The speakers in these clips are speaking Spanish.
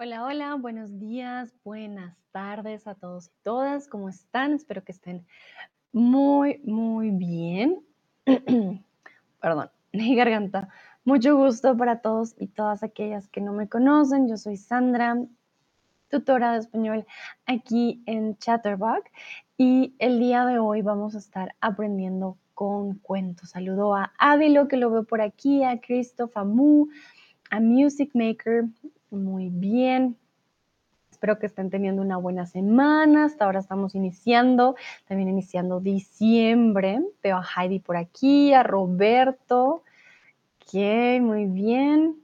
Hola, hola, buenos días, buenas tardes a todos y todas. ¿Cómo están? Espero que estén muy, muy bien. Perdón, mi garganta. Mucho gusto para todos y todas aquellas que no me conocen. Yo soy Sandra, tutora de español aquí en Chatterbox y el día de hoy vamos a estar aprendiendo con cuentos. Saludo a Ávilo que lo veo por aquí, a Christoph, a Mu, a Music Maker, muy bien. Espero que estén teniendo una buena semana. Hasta ahora estamos iniciando, también iniciando diciembre. Veo a Heidi por aquí, a Roberto. Ok, muy bien.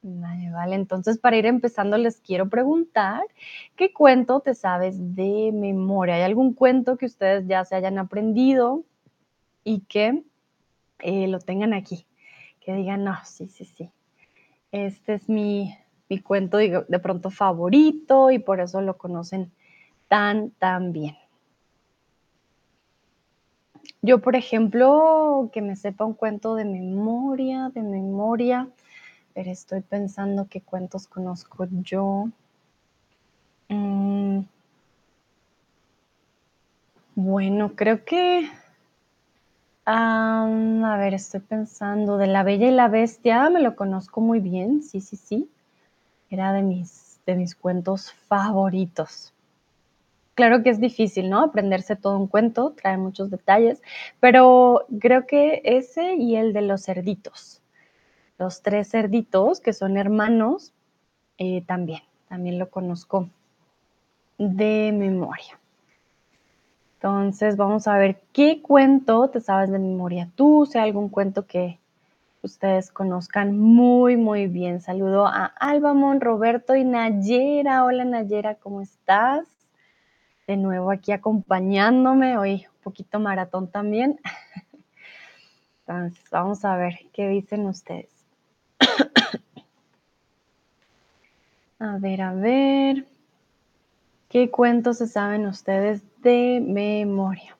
Vale, vale. Entonces, para ir empezando, les quiero preguntar, ¿qué cuento te sabes de memoria? ¿Hay algún cuento que ustedes ya se hayan aprendido y que eh, lo tengan aquí? Que digan, no, sí, sí, sí. Este es mi, mi cuento de, de pronto favorito y por eso lo conocen tan, tan bien. Yo, por ejemplo, que me sepa un cuento de memoria, de memoria, pero estoy pensando qué cuentos conozco yo. Mm, bueno, creo que... a ver, estoy pensando, de La Bella y la Bestia, me lo conozco muy bien, sí, sí, sí. Era de mis, de mis cuentos favoritos. Claro que es difícil, ¿no? Aprenderse todo un cuento, trae muchos detalles, pero creo que ese y el de los cerditos, los tres cerditos que son hermanos, eh, también, también lo conozco de memoria. Entonces vamos a ver qué cuento te sabes de memoria tú, sea algún cuento que ustedes conozcan muy, muy bien. Saludo a Albamón, Roberto y Nayera. Hola Nayera, ¿cómo estás? De nuevo aquí acompañándome, hoy un poquito maratón también. Entonces, vamos a ver qué dicen ustedes. A ver, a ver. ¿Qué cuentos se saben ustedes de memoria?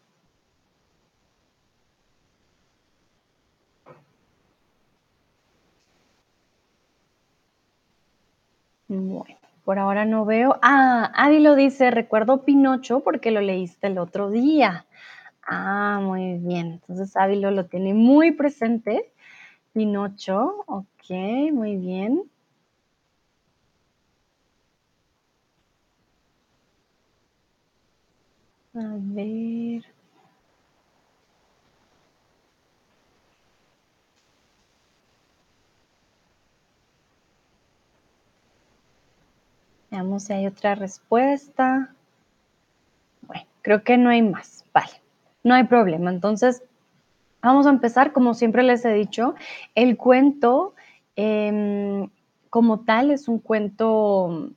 Bueno, por ahora no veo. Ah, Adi lo dice, recuerdo Pinocho porque lo leíste el otro día. Ah, muy bien. Entonces Ávilo lo tiene muy presente. Pinocho, ok, muy bien. A ver. Veamos si hay otra respuesta. Bueno, creo que no hay más. Vale, no hay problema. Entonces, vamos a empezar. Como siempre les he dicho, el cuento eh, como tal es un cuento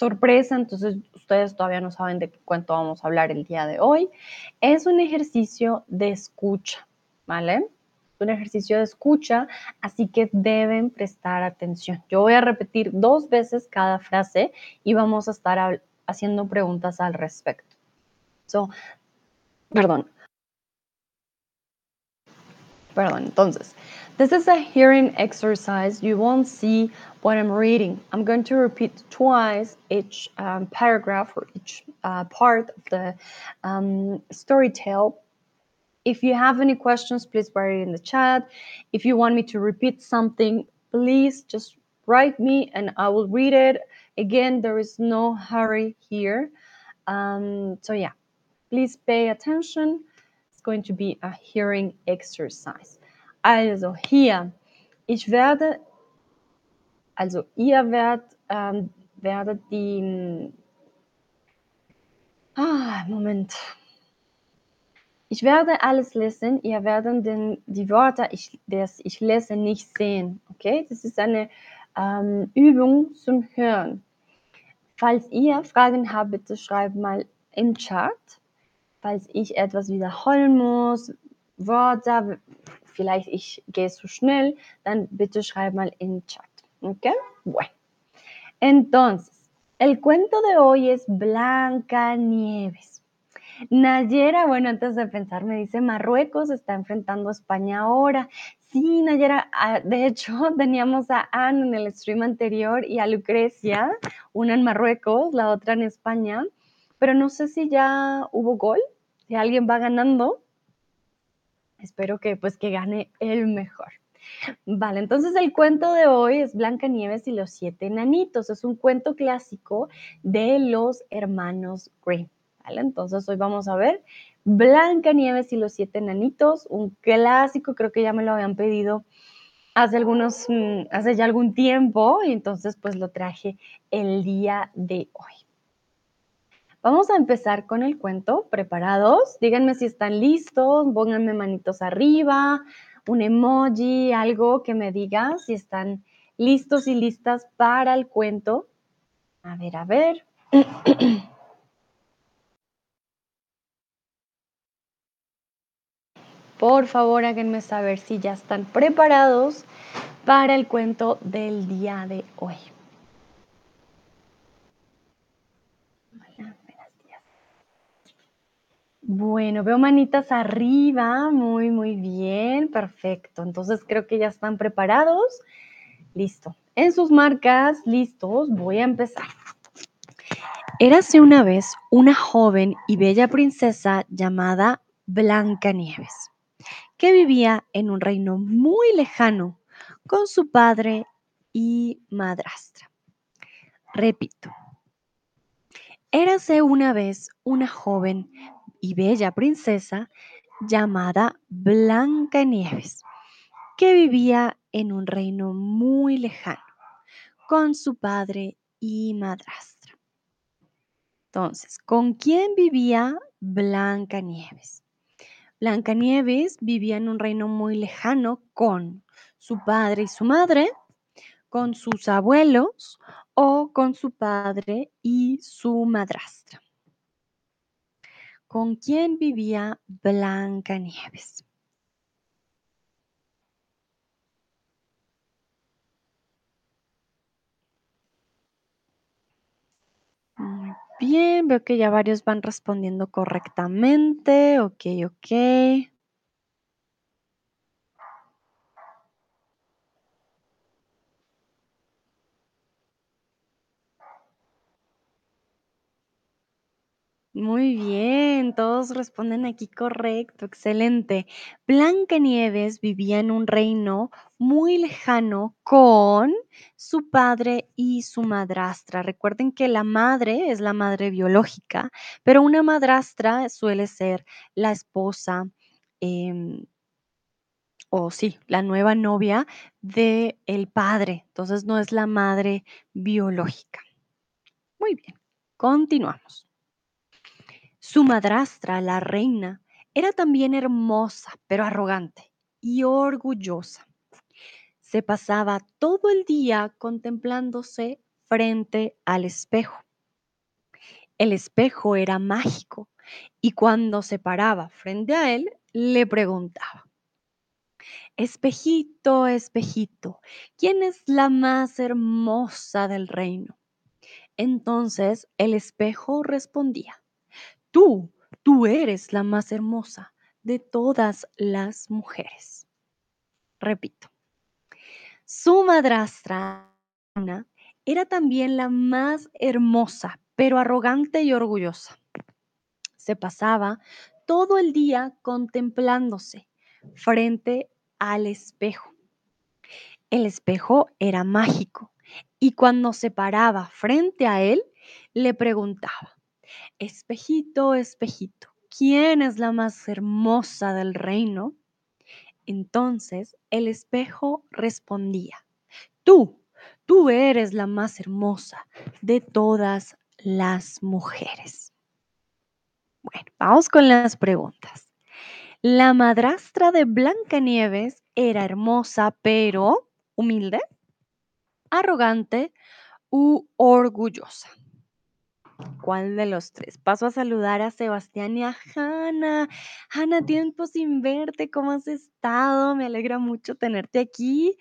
sorpresa, entonces ustedes todavía no saben de qué cuento vamos a hablar el día de hoy. Es un ejercicio de escucha, ¿vale? un ejercicio de escucha, así que deben prestar atención. Yo voy a repetir dos veces cada frase y vamos a estar haciendo preguntas al respecto. So, perdón. Perdón, entonces, this is a hearing exercise. You won't see what I'm reading. I'm going to repeat twice each um, paragraph or each uh, part of the um, story tale if you have any questions, please write it in the chat. If you want me to repeat something, please just write me and I will read it. Again, there is no hurry here. Um, so, yeah, please pay attention. It's going to be a hearing exercise. Also, hier, ich werde, also, ihr werdet, ähm, werdet die, ah, Moment. Ich werde alles lesen, ihr werdet den, die Wörter, ich, das ich lese, nicht sehen. Okay, das ist eine ähm, Übung zum Hören. Falls ihr Fragen habt, bitte schreibt mal im Chat. Falls ich etwas wiederholen muss, Wörter, vielleicht ich gehe zu schnell, dann bitte schreibt mal im Chat. Okay, bueno. Entonces, el cuento de hoy es Blanca Nieves. Nayera, bueno, antes de pensar, me dice Marruecos está enfrentando a España ahora. Sí, Nayera, ah, de hecho, teníamos a Anne en el stream anterior y a Lucrecia, una en Marruecos, la otra en España, pero no sé si ya hubo gol, si alguien va ganando. Espero que pues que gane el mejor. Vale, entonces el cuento de hoy es Blancanieves y los siete enanitos. Es un cuento clásico de los hermanos Grimm. ¿vale? Entonces hoy vamos a ver Blancanieves y los siete enanitos, un clásico, creo que ya me lo habían pedido hace algunos, mm, hace ya algún tiempo y entonces pues lo traje el día de hoy. Vamos a empezar con el cuento. ¿Preparados? Díganme si están listos, pónganme manitos arriba, un emoji, algo que me diga si están listos y listas para el cuento. A ver, a ver. Por favor, háganme saber si ya están preparados para el cuento del día de hoy. Bueno, veo manitas arriba, muy, muy bien, perfecto. Entonces creo que ya están preparados. Listo. En sus marcas, listos, voy a empezar. Érase una vez una joven y bella princesa llamada Blancanieves, que vivía en un reino muy lejano con su padre y madrastra. Repito, érase una vez una joven y bella princesa llamada Blancanieves, que vivía en un reino muy lejano con su padre y madrastra. Entonces, ¿con quién vivía Blancanieves? Blancanieves vivía en un reino muy lejano con su padre y su madre, con sus abuelos o con su padre y su madrastra. ¿Con quién vivía Blancanieves? Muy bien, veo que ya varios van respondiendo correctamente. Ok, ok. Muy bien, todos responden aquí correcto, excelente. Blancanieves vivía en un reino muy lejano con su padre y su madrastra. Recuerden que la madre es la madre biológica, pero una madrastra suele ser la esposa em, o sí, la nueva novia de el padre. Entonces no es la madre biológica. Muy bien, continuamos. Su madrastra, la reina, era también hermosa, pero arrogante y orgullosa. Se pasaba todo el día contemplándose frente al espejo. El espejo era mágico y cuando se paraba frente a él, le preguntaba, Espejito, espejito, ¿quién es la más hermosa del reino? Entonces el espejo respondía, Tú, tú eres la más hermosa de todas las mujeres. Repito, su madrastra Ana, era también la más hermosa, pero arrogante y orgullosa. Se pasaba todo el día contemplándose frente al espejo. El espejo era mágico y cuando se paraba frente a él, le preguntaba, Espejito, espejito, ¿quién es la más hermosa del reino? Entonces el espejo respondía, tú, tú eres la más hermosa de todas las mujeres. Bueno, vamos con las preguntas. La madrastra de Blancanieves era hermosa, pero humilde, arrogante u orgullosa. ¿Cuál de los tres? Paso a saludar a Sebastián y a Hanna. Hanna, tiempo sin verte, ¿cómo has estado? Me alegra mucho tenerte aquí.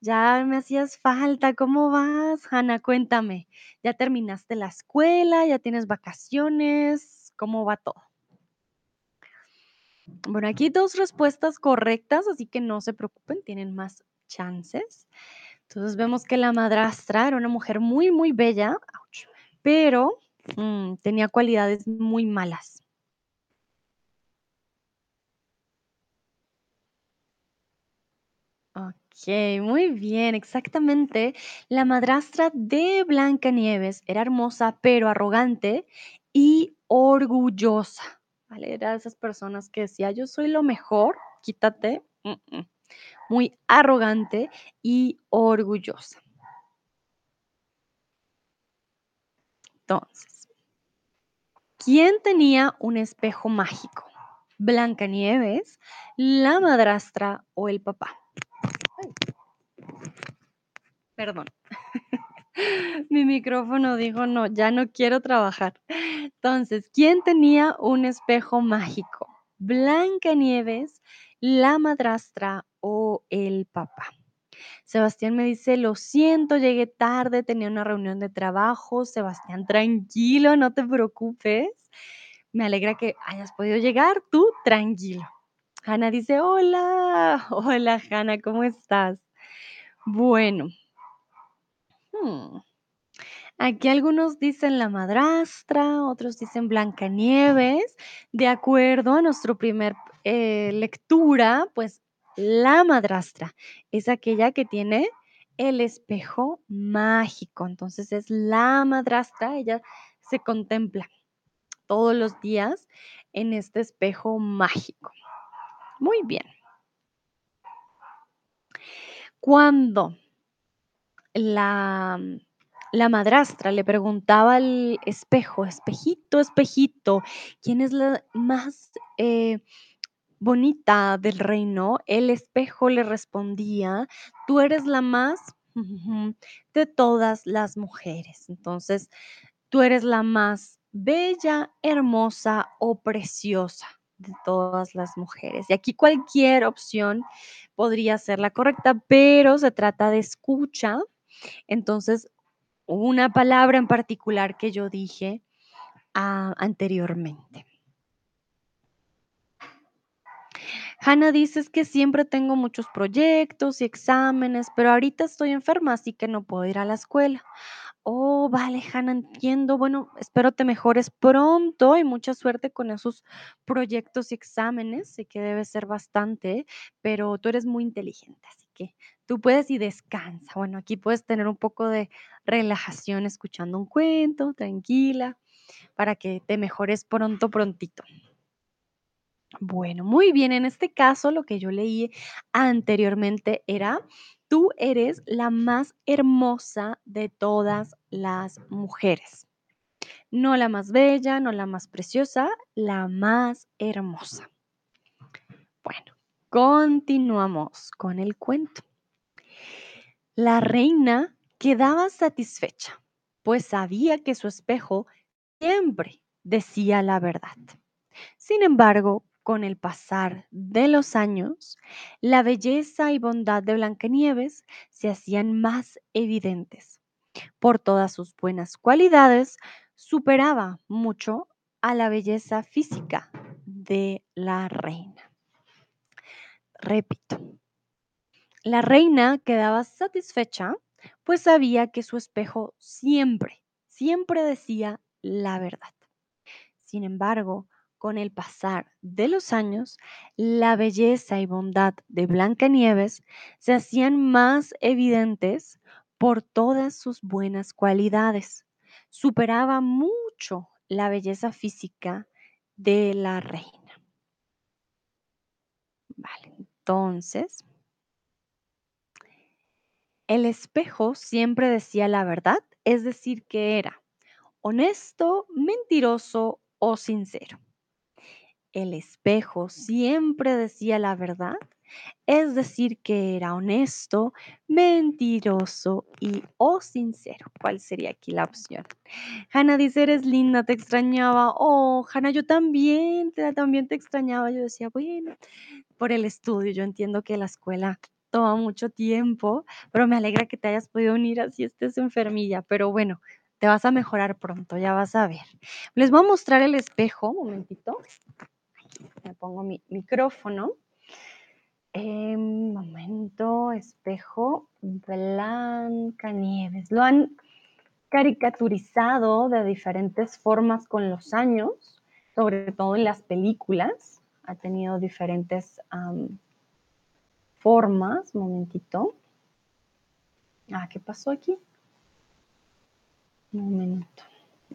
Ya me hacías falta, ¿cómo vas? Hanna, cuéntame. ¿Ya terminaste la escuela? ¿Ya tienes vacaciones? ¿Cómo va todo? Bueno, aquí 2 respuestas correctas, así que no se preocupen, tienen más chances. Entonces vemos que la madrastra era una mujer muy, muy bella, pero, mm, tenía cualidades muy malas. Okey, muy bien, exactamente. La madrastra de Blancanieves era hermosa, pero arrogante y orgullosa. Era de esas personas que decía: "Yo soy lo mejor, quítate". Muy arrogante y orgullosa. Entonces, ¿quién tenía un espejo mágico? ¿Blancanieves, la madrastra o el papá? Perdón. Mi micrófono dijo: "No, ya no quiero trabajar". Entonces, ¿quién tenía un espejo mágico? ¿Blancanieves, la madrastra o el papá? Sebastián me dice: "Lo siento, llegué tarde, tenía una reunión de trabajo". Sebastián, tranquilo, no te preocupes. Me alegra que hayas podido llegar, tú tranquilo. Hanna dice: "Hola". Hola, Hanna, ¿cómo estás? Bueno, hmm, aquí algunos dicen la madrastra, otros dicen Blancanieves. De acuerdo a nuestro primer, eh, lectura, pues, la madrastra es aquella que tiene el espejo mágico. Entonces, es la madrastra, ella se contempla todos los días en este espejo mágico. Muy bien. Cuando la la madrastra le preguntaba al espejo: "Espejito, espejito, ¿quién es la más, eh, bonita del reino?", el espejo le respondía: "Tú eres la más de todas las mujeres". Entonces, tú eres la más bella, hermosa o preciosa de todas las mujeres. Y aquí cualquier opción podría ser la correcta, pero se trata de escucha. Entonces, una palabra en particular que yo dije, ah, anteriormente. Hanna dice: "Es que siempre tengo muchos proyectos y exámenes, pero ahorita estoy enferma, así que no puedo ir a la escuela". Oh, vale, Hanna, entiendo. Bueno, espero te mejores pronto y mucha suerte con esos proyectos y exámenes. Sé que debe ser bastante, pero tú eres muy inteligente, así que tú puedes y descansa. Bueno, aquí puedes tener un poco de relajación escuchando un cuento, tranquila, para que te mejores pronto, prontito. Bueno, muy bien. En este caso, lo que yo leí anteriormente era: "Tú eres la más hermosa de todas las mujeres". No la más bella, no la más preciosa, la más hermosa. Bueno, continuamos con el cuento. La reina quedaba satisfecha, pues sabía que su espejo siempre decía la verdad. Sin embargo, con el pasar de los años, la belleza y bondad de Blancanieves se hacían más evidentes. Por todas sus buenas cualidades, superaba mucho a la belleza física de la reina. Repito, la reina quedaba satisfecha, pues sabía que su espejo siempre, siempre decía la verdad. Sin embargo, con el pasar de los años, la belleza y bondad de Blancanieves se hacían más evidentes por todas sus buenas cualidades. Superaba mucho la belleza física de la reina. Vale, entonces el espejo siempre decía la verdad, es decir, que era honesto, mentiroso o sincero. El espejo siempre decía la verdad, es decir, que era honesto, mentiroso y o sincero. ¿Cuál sería aquí la opción? Hanna dice: "Eres linda, te extrañaba". Oh, Hanna, yo también, también te extrañaba. Yo decía: "Bueno", por el estudio. Yo entiendo que la escuela toma mucho tiempo, pero me alegra que te hayas podido unir así estés enfermilla. Pero bueno, te vas a mejorar pronto, ya vas a ver. Les voy a mostrar el espejo, un momentito. Me pongo mi micrófono. Eh, momento, espejo, Blancanieves. Lo han caricaturizado de diferentes formas con los años, sobre todo en las películas. Ha tenido diferentes formas. Momentito. Ah, ¿qué pasó aquí? Un momento.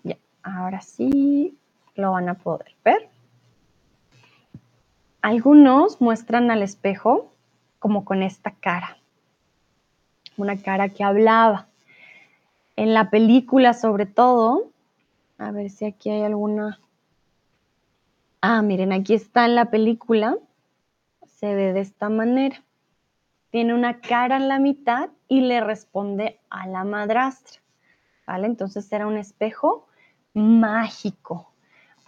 Ya, ahora sí lo van a poder ver. Algunos muestran al espejo como con esta cara, una cara que hablaba. En la película sobre todo, a ver si aquí hay alguna... Ah, miren, aquí está en la película, se ve de esta manera. Tiene una cara en la mitad y le responde a la madrastra, ¿vale? Entonces era un espejo mágico,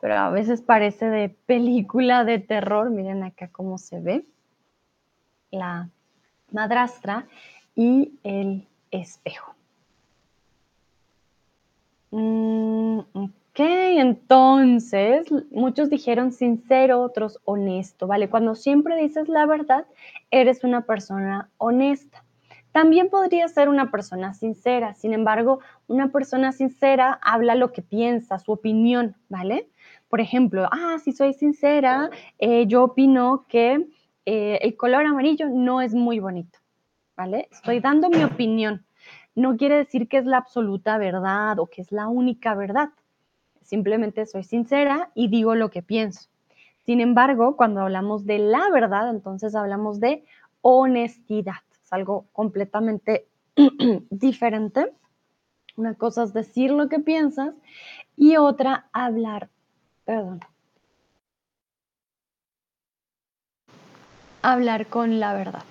pero a veces parece de película de terror. Miren acá cómo se ve la madrastra y el espejo. Mm, ok, entonces muchos dijeron sincero, otros honesto, ¿vale? Cuando siempre dices la verdad, eres una persona honesta. También podría ser una persona sincera, sin embargo, una persona sincera habla lo que piensa, su opinión, ¿vale? Por ejemplo, ah, si soy sincera, eh, yo opino que eh, el color amarillo no es muy bonito, ¿vale? Estoy dando mi opinión. No quiere decir que es la absoluta verdad o que es la única verdad. Simplemente soy sincera y digo lo que pienso. Sin embargo, cuando hablamos de la verdad, entonces hablamos de honestidad algo completamente diferente. Una cosa es decir lo que piensas y otra hablar, perdón, hablar con la verdad.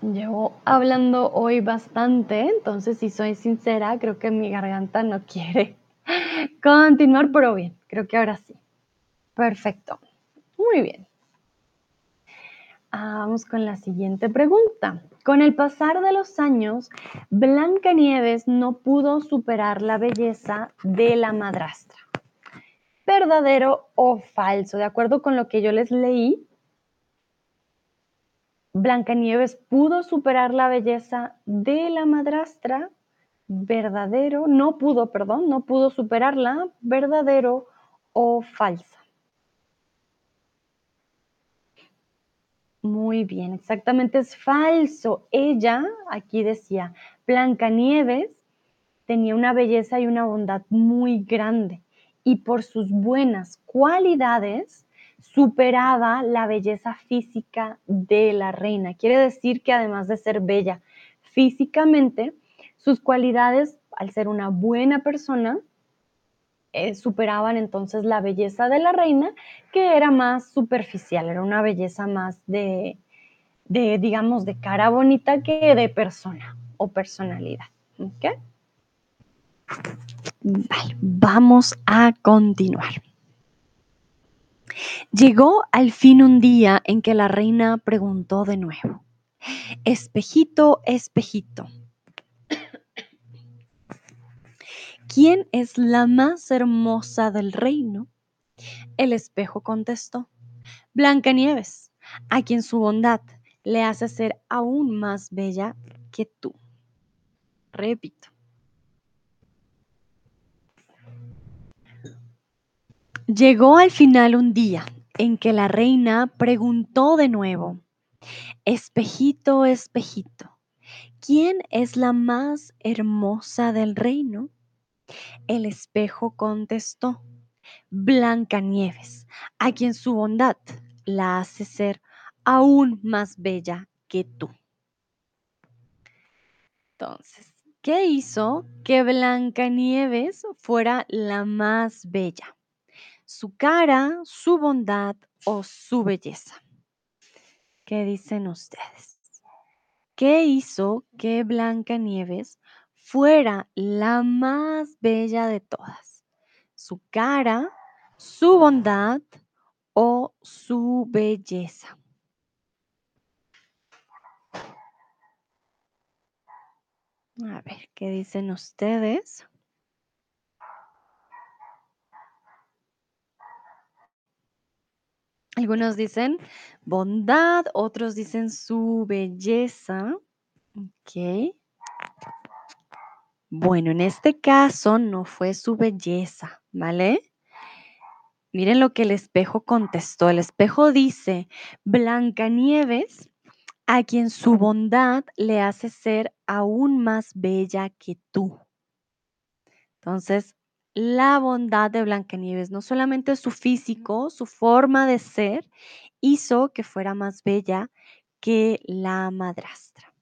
Llevo hablando hoy bastante, entonces si soy sincera, creo que mi garganta no quiere continuar, pero bien, creo que ahora sí. Perfecto. Muy bien. Ah, vamos con la siguiente pregunta. Con el pasar de los años, Blancanieves no pudo superar la belleza de la madrastra. ¿Verdadero o falso? De acuerdo con lo que yo les leí, Blancanieves pudo superar la belleza de la madrastra. ¿Verdadero? No pudo, perdón, no pudo superarla. ¿Verdadero o falso? Muy bien, exactamente es falso. Ella, aquí decía, Blancanieves tenía una belleza y una bondad muy grande y por sus buenas cualidades superaba la belleza física de la reina. Quiere decir que además de ser bella físicamente, sus cualidades, al ser una buena persona, eh, superaban entonces la belleza de la reina, que era más superficial, era una belleza más de, de digamos, de cara bonita que de persona o personalidad. Vale, vamos a continuar. Llegó al fin un día en que la reina preguntó de nuevo, espejito, espejito, ¿Quién es la más hermosa del reino? El espejo contestó, Blancanieves, a quien su bondad le hace ser aún más bella que tú. Repito. Llegó al final un día en que la reina preguntó de nuevo, Espejito, espejito, ¿quién es la más hermosa del reino? El espejo contestó, Blancanieves, a quien su bondad la hace ser aún más bella que tú. Entonces, ¿qué hizo que Blancanieves fuera la más bella? ¿Su cara, su bondad o su belleza? ¿Qué dicen ustedes? ¿Qué hizo que Blancanieves fuera la más bella de todas. Su cara, su bondad o su belleza. A ver, ¿qué dicen ustedes? Algunos dicen bondad, otros dicen su belleza. Ok. Bueno, en este caso no fue su belleza, ¿vale? Miren lo que el espejo contestó. El espejo dice, Blancanieves, a quien su bondad le hace ser aún más bella que tú. Entonces, la bondad de Blancanieves, no solamente su físico, su forma de ser, hizo que fuera más bella que la madrastra.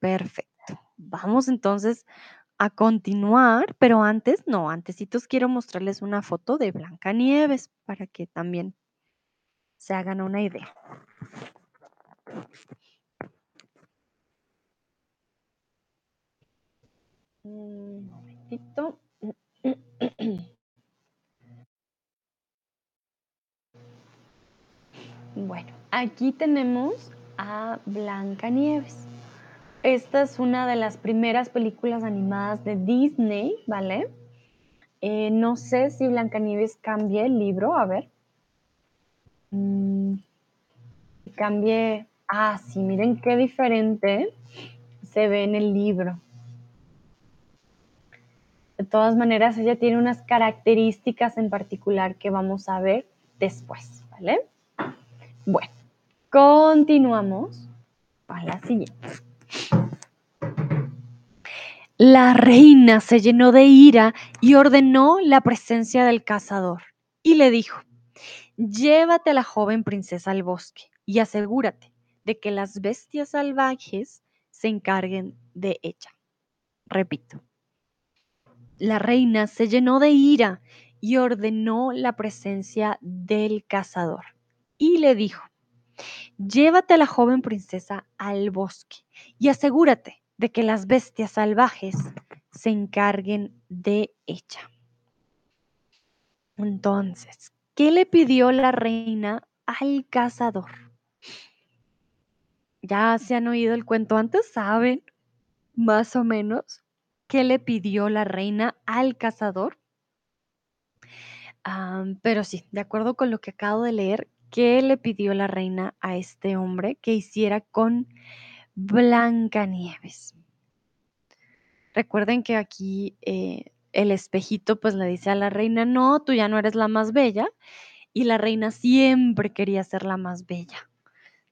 Perfecto. Vamos entonces a continuar, pero antes, no, antesitos quiero mostrarles una foto de Blancanieves para que también se hagan una idea. Un momentito. Bueno, aquí tenemos a Blancanieves. Esta es una de las primeras películas animadas de Disney, ¿vale? Eh, no sé si Blancanieves cambie el libro, a ver. Mm, cambie. Ah, sí, miren qué diferente se ve en el libro. De todas maneras, ella tiene unas características en particular que vamos a ver después, ¿vale? Bueno, continuamos a la siguiente. La reina se llenó de ira y ordenó la presencia del cazador y le dijo, llévate a la joven princesa al bosque y asegúrate de que las bestias salvajes se encarguen de ella. Repito, la reina se llenó de ira y ordenó la presencia del cazador y le dijo, llévate a la joven princesa al bosque y asegúrate que las bestias salvajes se encarguen de ella. Entonces, ¿qué le pidió la reina al cazador? Ya se han oído el cuento antes, saben más o menos qué le pidió la reina al cazador. pero sí, de acuerdo con lo que acabo de leer, ¿qué le pidió la reina a este hombre que hiciera con Blancanieves? Recuerden que aquí eh, el espejito pues le dice a la reina, no, tú ya no eres la más bella. Y la reina siempre quería ser la más bella.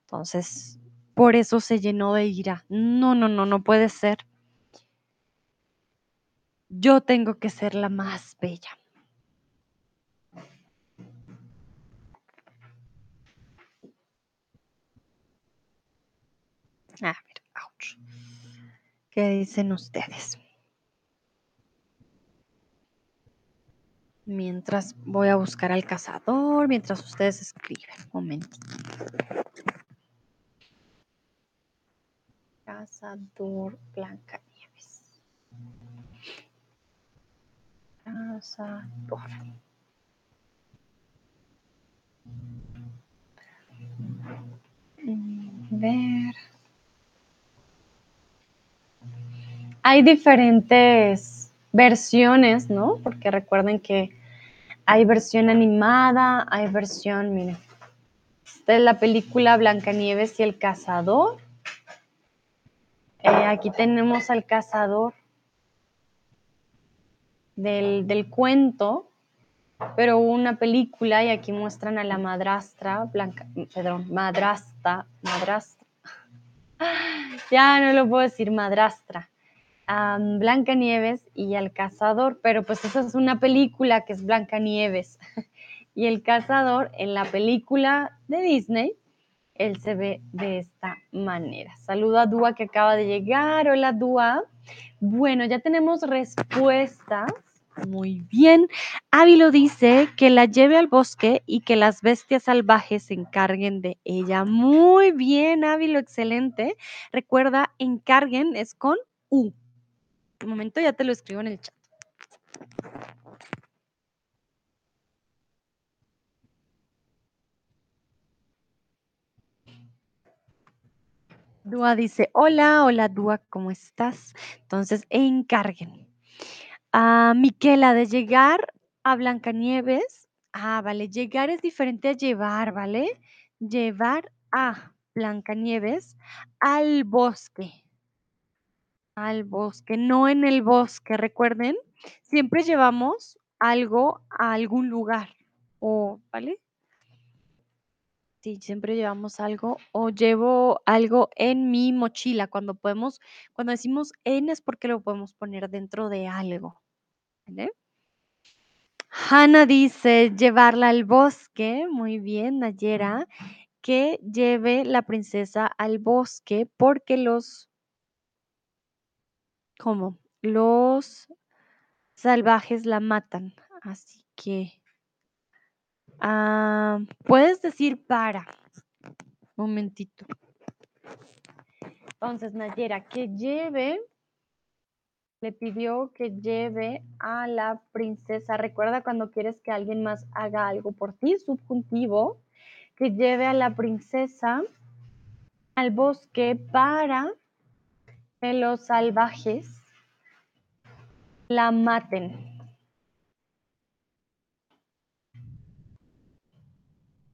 Entonces, por eso se llenó de ira. No, no, no, no puede ser. Yo tengo que ser la más bella. A ver, ouch. ¿Qué dicen ustedes? Mientras voy a buscar al cazador, mientras ustedes escriben. Un momentito. Cazador Blancanieves. Cazador. Mm, ver. Hay diferentes versiones, ¿no? Porque recuerden que hay versión animada, hay versión, miren, esta es la película Blancanieves y el cazador. Eh, aquí tenemos al cazador del, cuento, pero una película y aquí muestran a la madrastra, perdón, madrastra, madrastra. Ya no lo puedo decir, madrastra a Blanca Nieves y al cazador, pero pues esa es una película que es Blanca Nieves. y el cazador en la película de Disney, él se ve de esta manera. Saludo a Dúa que acaba de llegar. Hola Dúa. Bueno, ya tenemos respuestas. Muy bien. Ávilo dice que la lleve al bosque y que las bestias salvajes se encarguen de ella. Muy bien, Ávilo, excelente. Recuerda, encarguen es con U. Momento, ya te lo escribo en el chat. Dúa dice, hola, hola Dúa, ¿cómo estás? Entonces, encarguen. A Miquela de llegar a Blancanieves Ah, vale, llegar es diferente a llevar, ¿vale? Llevar a Blancanieves al bosque, al bosque, no en el bosque, recuerden, siempre llevamos algo a algún lugar, o, ¿vale? Sí, siempre llevamos algo, o llevo algo en mi mochila, cuando podemos cuando decimos en es porque lo podemos poner dentro de algo, ¿vale? Hannah dice: "Llevarla al bosque", muy bien, Nayera, que lleve la princesa al bosque porque los ¿cómo? Los salvajes la matan, así que ah, puedes decir para. Momentito. Entonces, Nayera, que lleve le pidió que lleve a la princesa. Recuerda cuando quieres que alguien más haga algo por ti, subjuntivo, que lleve a la princesa al bosque para los salvajes la maten.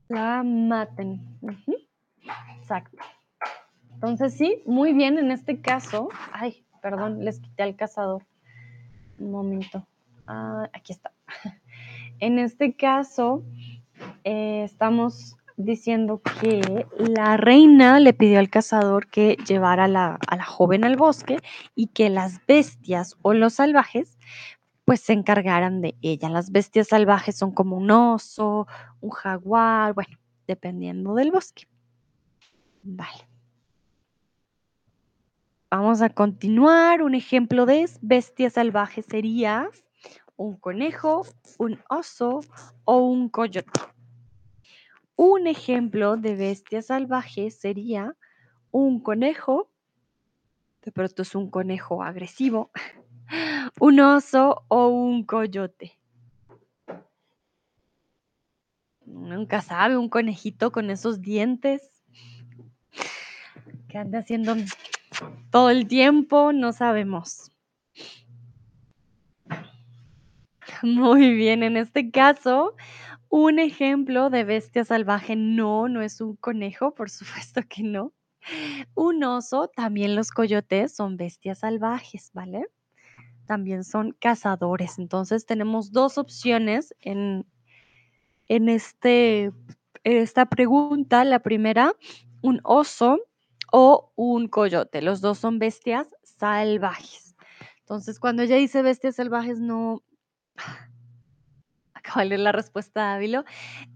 La maten. Exacto. Entonces sí, muy bien en este caso. Ay, perdón, les quité al cazador. Un momento. Ah, aquí está. En este caso, eh, estamos diciendo que la reina le pidió al cazador que llevara a la, a la joven al bosque y que las bestias o los salvajes pues se encargaran de ella. Las bestias salvajes son como un oso, un jaguar, bueno, dependiendo del bosque. Vale. Vamos a continuar. Un ejemplo de bestia salvaje sería un conejo, un oso o un coyote. Un ejemplo de bestia salvaje sería un conejo, de pronto es un conejo agresivo, un oso o un coyote. Nunca sabe, un conejito con esos dientes que anda haciendo todo el tiempo, no sabemos. Muy bien, en este caso, un ejemplo de bestia salvaje no, no es un conejo, por supuesto que no. Un oso, también los coyotes son bestias salvajes, ¿vale? También son cazadores. Entonces tenemos dos opciones en, en este, esta pregunta. La primera, un oso o un coyote. Los dos son bestias salvajes. Entonces, cuando ella dice bestias salvajes, no, acabo de leer la respuesta Ávilo,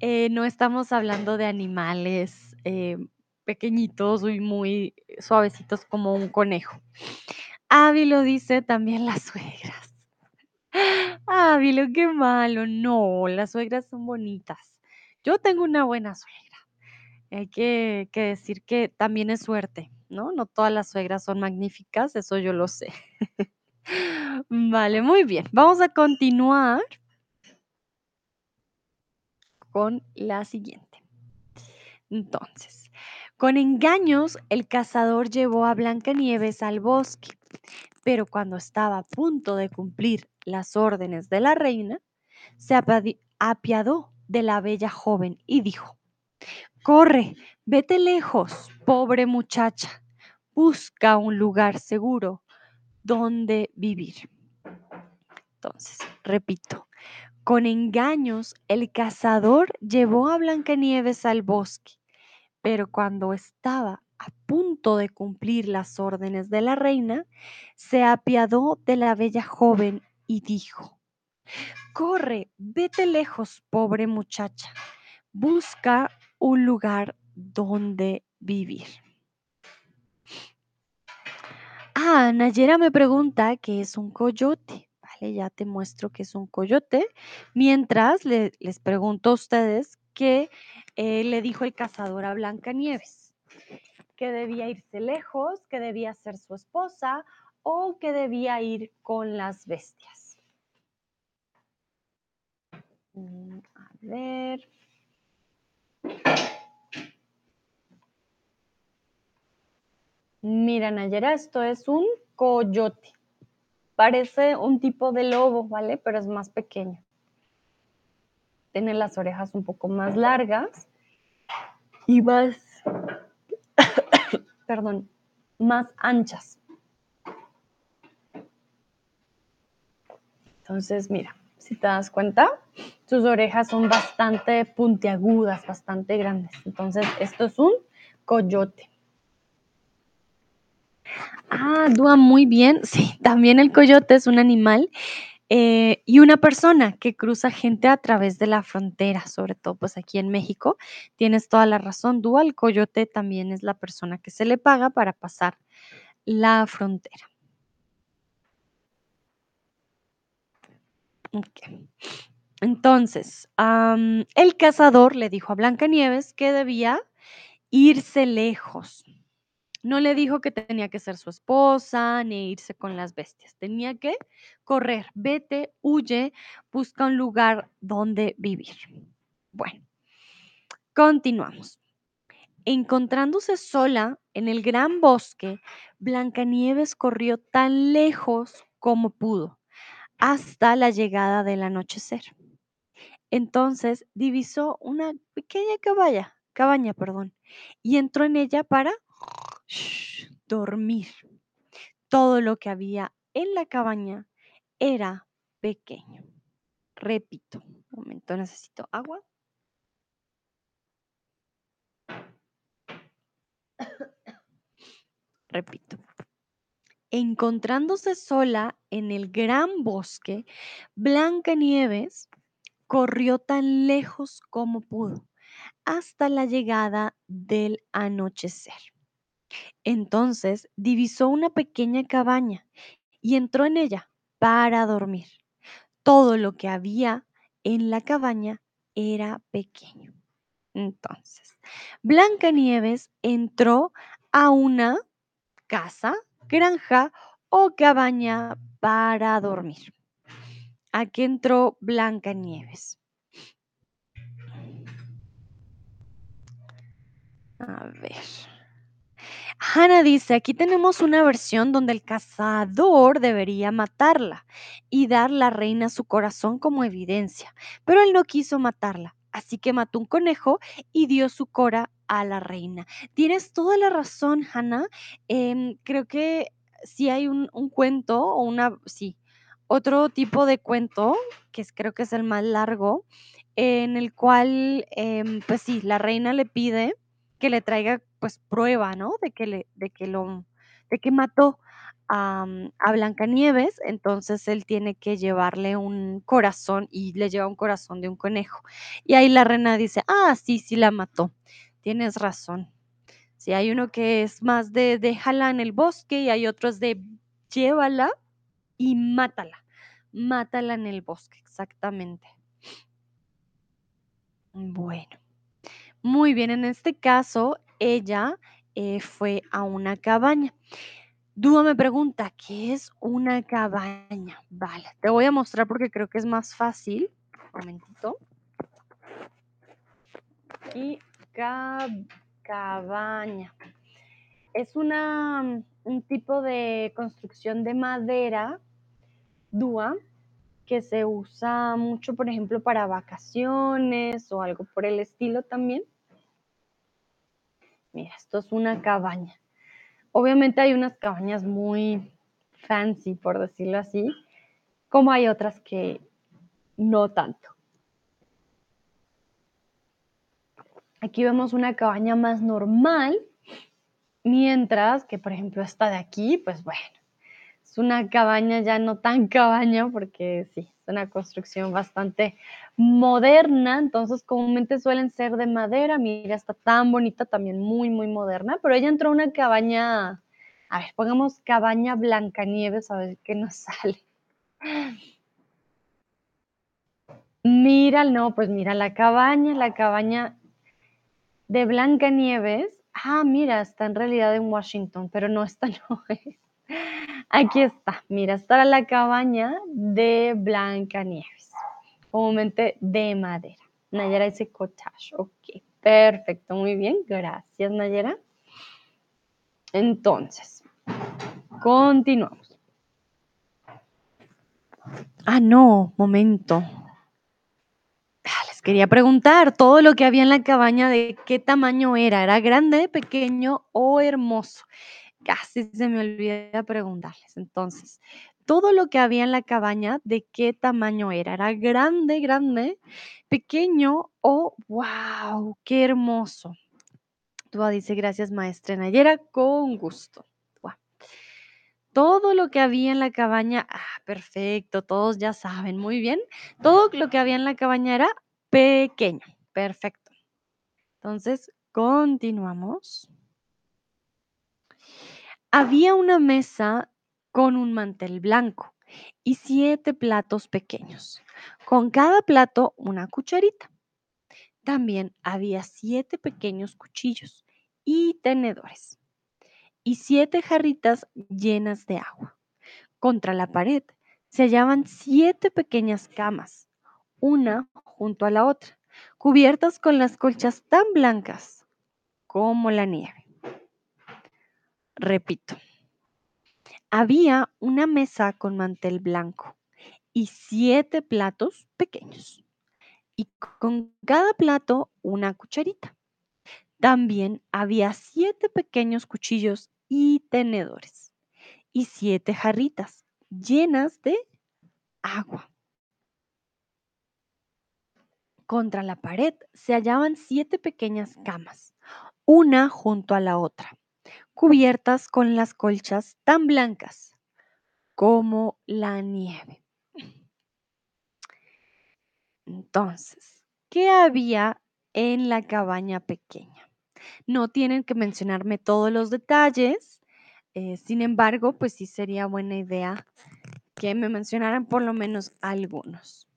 eh, no estamos hablando de animales eh, pequeñitos y muy suavecitos como un conejo. Ávilo dice también las suegras. Ávilo, qué malo. No, las suegras son bonitas. Yo tengo una buena suegra. Hay que, que decir que también es suerte, ¿no? No todas las suegras son magníficas, eso yo lo sé. Vale, muy bien. Vamos a continuar con la siguiente. Entonces, con engaños, el cazador llevó a Blancanieves al bosque, pero cuando estaba a punto de cumplir las órdenes de la reina, se apiadó de la bella joven y dijo, Corre, vete lejos, pobre muchacha, busca un lugar seguro donde vivir. Entonces, repito, con engaños el cazador llevó a Blancanieves al bosque, pero cuando estaba a punto de cumplir las órdenes de la reina, se apiadó de la bella joven y dijo, Corre, vete lejos, pobre muchacha, busca un lugar donde vivir. Ah, Nayera me pregunta qué es un coyote. Ya te muestro qué es un coyote. Mientras le- les pregunto a ustedes qué eh, le dijo el cazador a Blancanieves. Que debía irse lejos, que debía ser su esposa o que debía ir con las bestias. Mm, A ver. Mira, Nayera, esto es un coyote. Parece un tipo de lobo, ¿vale? Pero es más pequeño. tiene las orejas un poco más largas y más, perdón, más anchas. Entonces, mira, si te das cuenta, sus orejas son bastante puntiagudas, bastante grandes. Entonces, esto es un coyote. Ah, Dúa, muy bien. Sí, también el coyote es un animal eh, y una persona que cruza gente a través de la frontera, sobre todo pues aquí en México. Tienes toda la razón, Dúa, el coyote también es la persona que se le paga para pasar la frontera. Entonces, el cazador le dijo a Blancanieves que debía irse lejos. No le dijo que tenía que ser su esposa ni irse con las bestias. Tenía que correr. Vete, huye, busca un lugar donde vivir. Bueno, continuamos. Encontrándose sola en el gran bosque, Blancanieves corrió tan lejos como pudo hasta la llegada del anochecer. Entonces divisó una pequeña cabaña, cabaña, perdón, y entró en ella para dormir. Todo lo que había en la cabaña era pequeño. Repito, un momento, necesito agua. Repito. Encontrándose sola en el gran bosque, Blancanieves corrió tan lejos como pudo hasta la llegada del anochecer. Entonces divisó una pequeña cabaña y entró en ella para dormir. Todo lo que había en la cabaña era pequeño. Entonces, Blancanieves entró a una casa, granja o cabaña para dormir. ¿A qué entró Blancanieves? A ver. Hannah dice, aquí tenemos una versión donde el cazador debería matarla y dar la reina su corazón como evidencia, pero él no quiso matarla, así que mató un conejo y dio su cora a la reina. Tienes toda la razón, Hannah. Em, creo que si hay un, un cuento o una, sí, otro tipo de cuento, que es, creo que es el más largo, en el cual, em, pues sí, la reina le pide que le traiga pues prueba, ¿no? De que le, de que lo, de que mató a, mm, a Blancanieves, entonces él tiene que llevarle un corazón y le lleva un corazón de un conejo. Y ahí la reina dice, ah, sí, sí la mató. Tienes razón. Sí, hay uno que es más de déjala en el bosque y hay otros de llévala y mátala. Mátala en el bosque, exactamente. Bueno. Muy bien, en este caso, ella eh, fue a una cabaña. Dúa me pregunta, ¿qué es una cabaña? Vale, te voy a mostrar porque creo que es más fácil. Un momentito. Y cab- cabaña. Es una, mm, un tipo de construcción de madera, dúa, que se usa mucho, por ejemplo, para vacaciones o algo por el estilo también. Mira, esto es una cabaña. Obviamente hay unas cabañas muy fancy, por decirlo así, como hay otras que no tanto. Aquí vemos una cabaña más normal, mientras que, por ejemplo, esta de aquí, pues bueno, es una cabaña ya no tan cabaña porque sí, una construcción bastante moderna, entonces comúnmente suelen ser de madera. Mira, está tan bonita, también muy, muy moderna, pero ella entró a una cabaña, a ver, pongamos cabaña Blancanieves, a ver qué nos sale. Mira, no, pues mira, la cabaña, la cabaña de Blancanieves. Ah, mira, está en realidad en Washington, pero no, esta no es. Aquí está, mira, está la cabaña de Blancanieves, comúnmente de madera. Nayera dice cottage, ok, perfecto, muy bien, gracias Nayera. Entonces, continuamos. Ah, no, momento. Ah, les quería preguntar, todo lo que había en la cabaña, ¿de qué tamaño era? ¿Era grande, pequeño o hermoso? Casi se me olvida preguntarles. Entonces, todo lo que había en la cabaña, ¿de qué tamaño era? ¿Era grande, grande, pequeño o wow, qué hermoso? Dúa dice, gracias maestra Nayera, con gusto. Todo lo que había en la cabaña, ah, perfecto, todos ya saben, muy bien. Todo lo que había en la cabaña era pequeño, perfecto. Entonces, continuamos. Había una mesa con un mantel blanco y siete platos pequeños, con cada plato una cucharita. También había siete pequeños cuchillos y tenedores y siete jarritas llenas de agua. Contra la pared se hallaban siete pequeñas camas, una junto a la otra, cubiertas con las colchas tan blancas como la nieve. Repito, había una mesa con mantel blanco y siete platos pequeños y con cada plato una cucharita. También había siete pequeños cuchillos y tenedores y siete jarritas llenas de agua. Contra la pared se hallaban siete pequeñas camas, una junto a la otra, cubiertas con las colchas tan blancas como la nieve. Entonces, ¿qué había en la cabaña pequeña? No tienen que mencionarme todos los detalles, eh, sin embargo, pues sí sería buena idea que me mencionaran por lo menos algunos.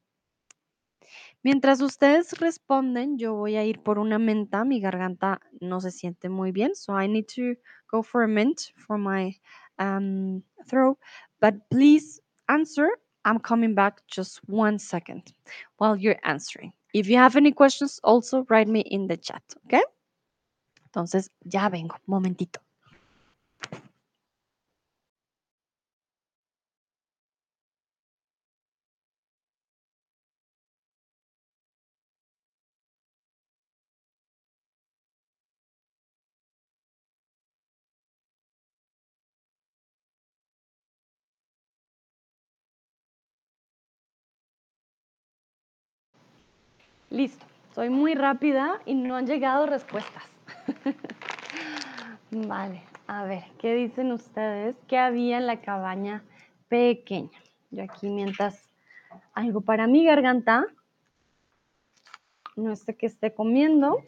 Mientras ustedes responden, yo voy a ir por una menta. Mi garganta no se siente muy bien, so I need to go for a mint for my um, throat. But please answer. I'm coming back just one second while you're answering. If you have any questions, also write me in the chat, okay? Entonces, ya vengo, momentito. Listo, soy muy rápida y no han llegado respuestas. vale, a ver, ¿qué dicen ustedes? ¿Qué había en la cabaña pequeña? Yo aquí mientras algo para mi garganta, no sé qué esté comiendo.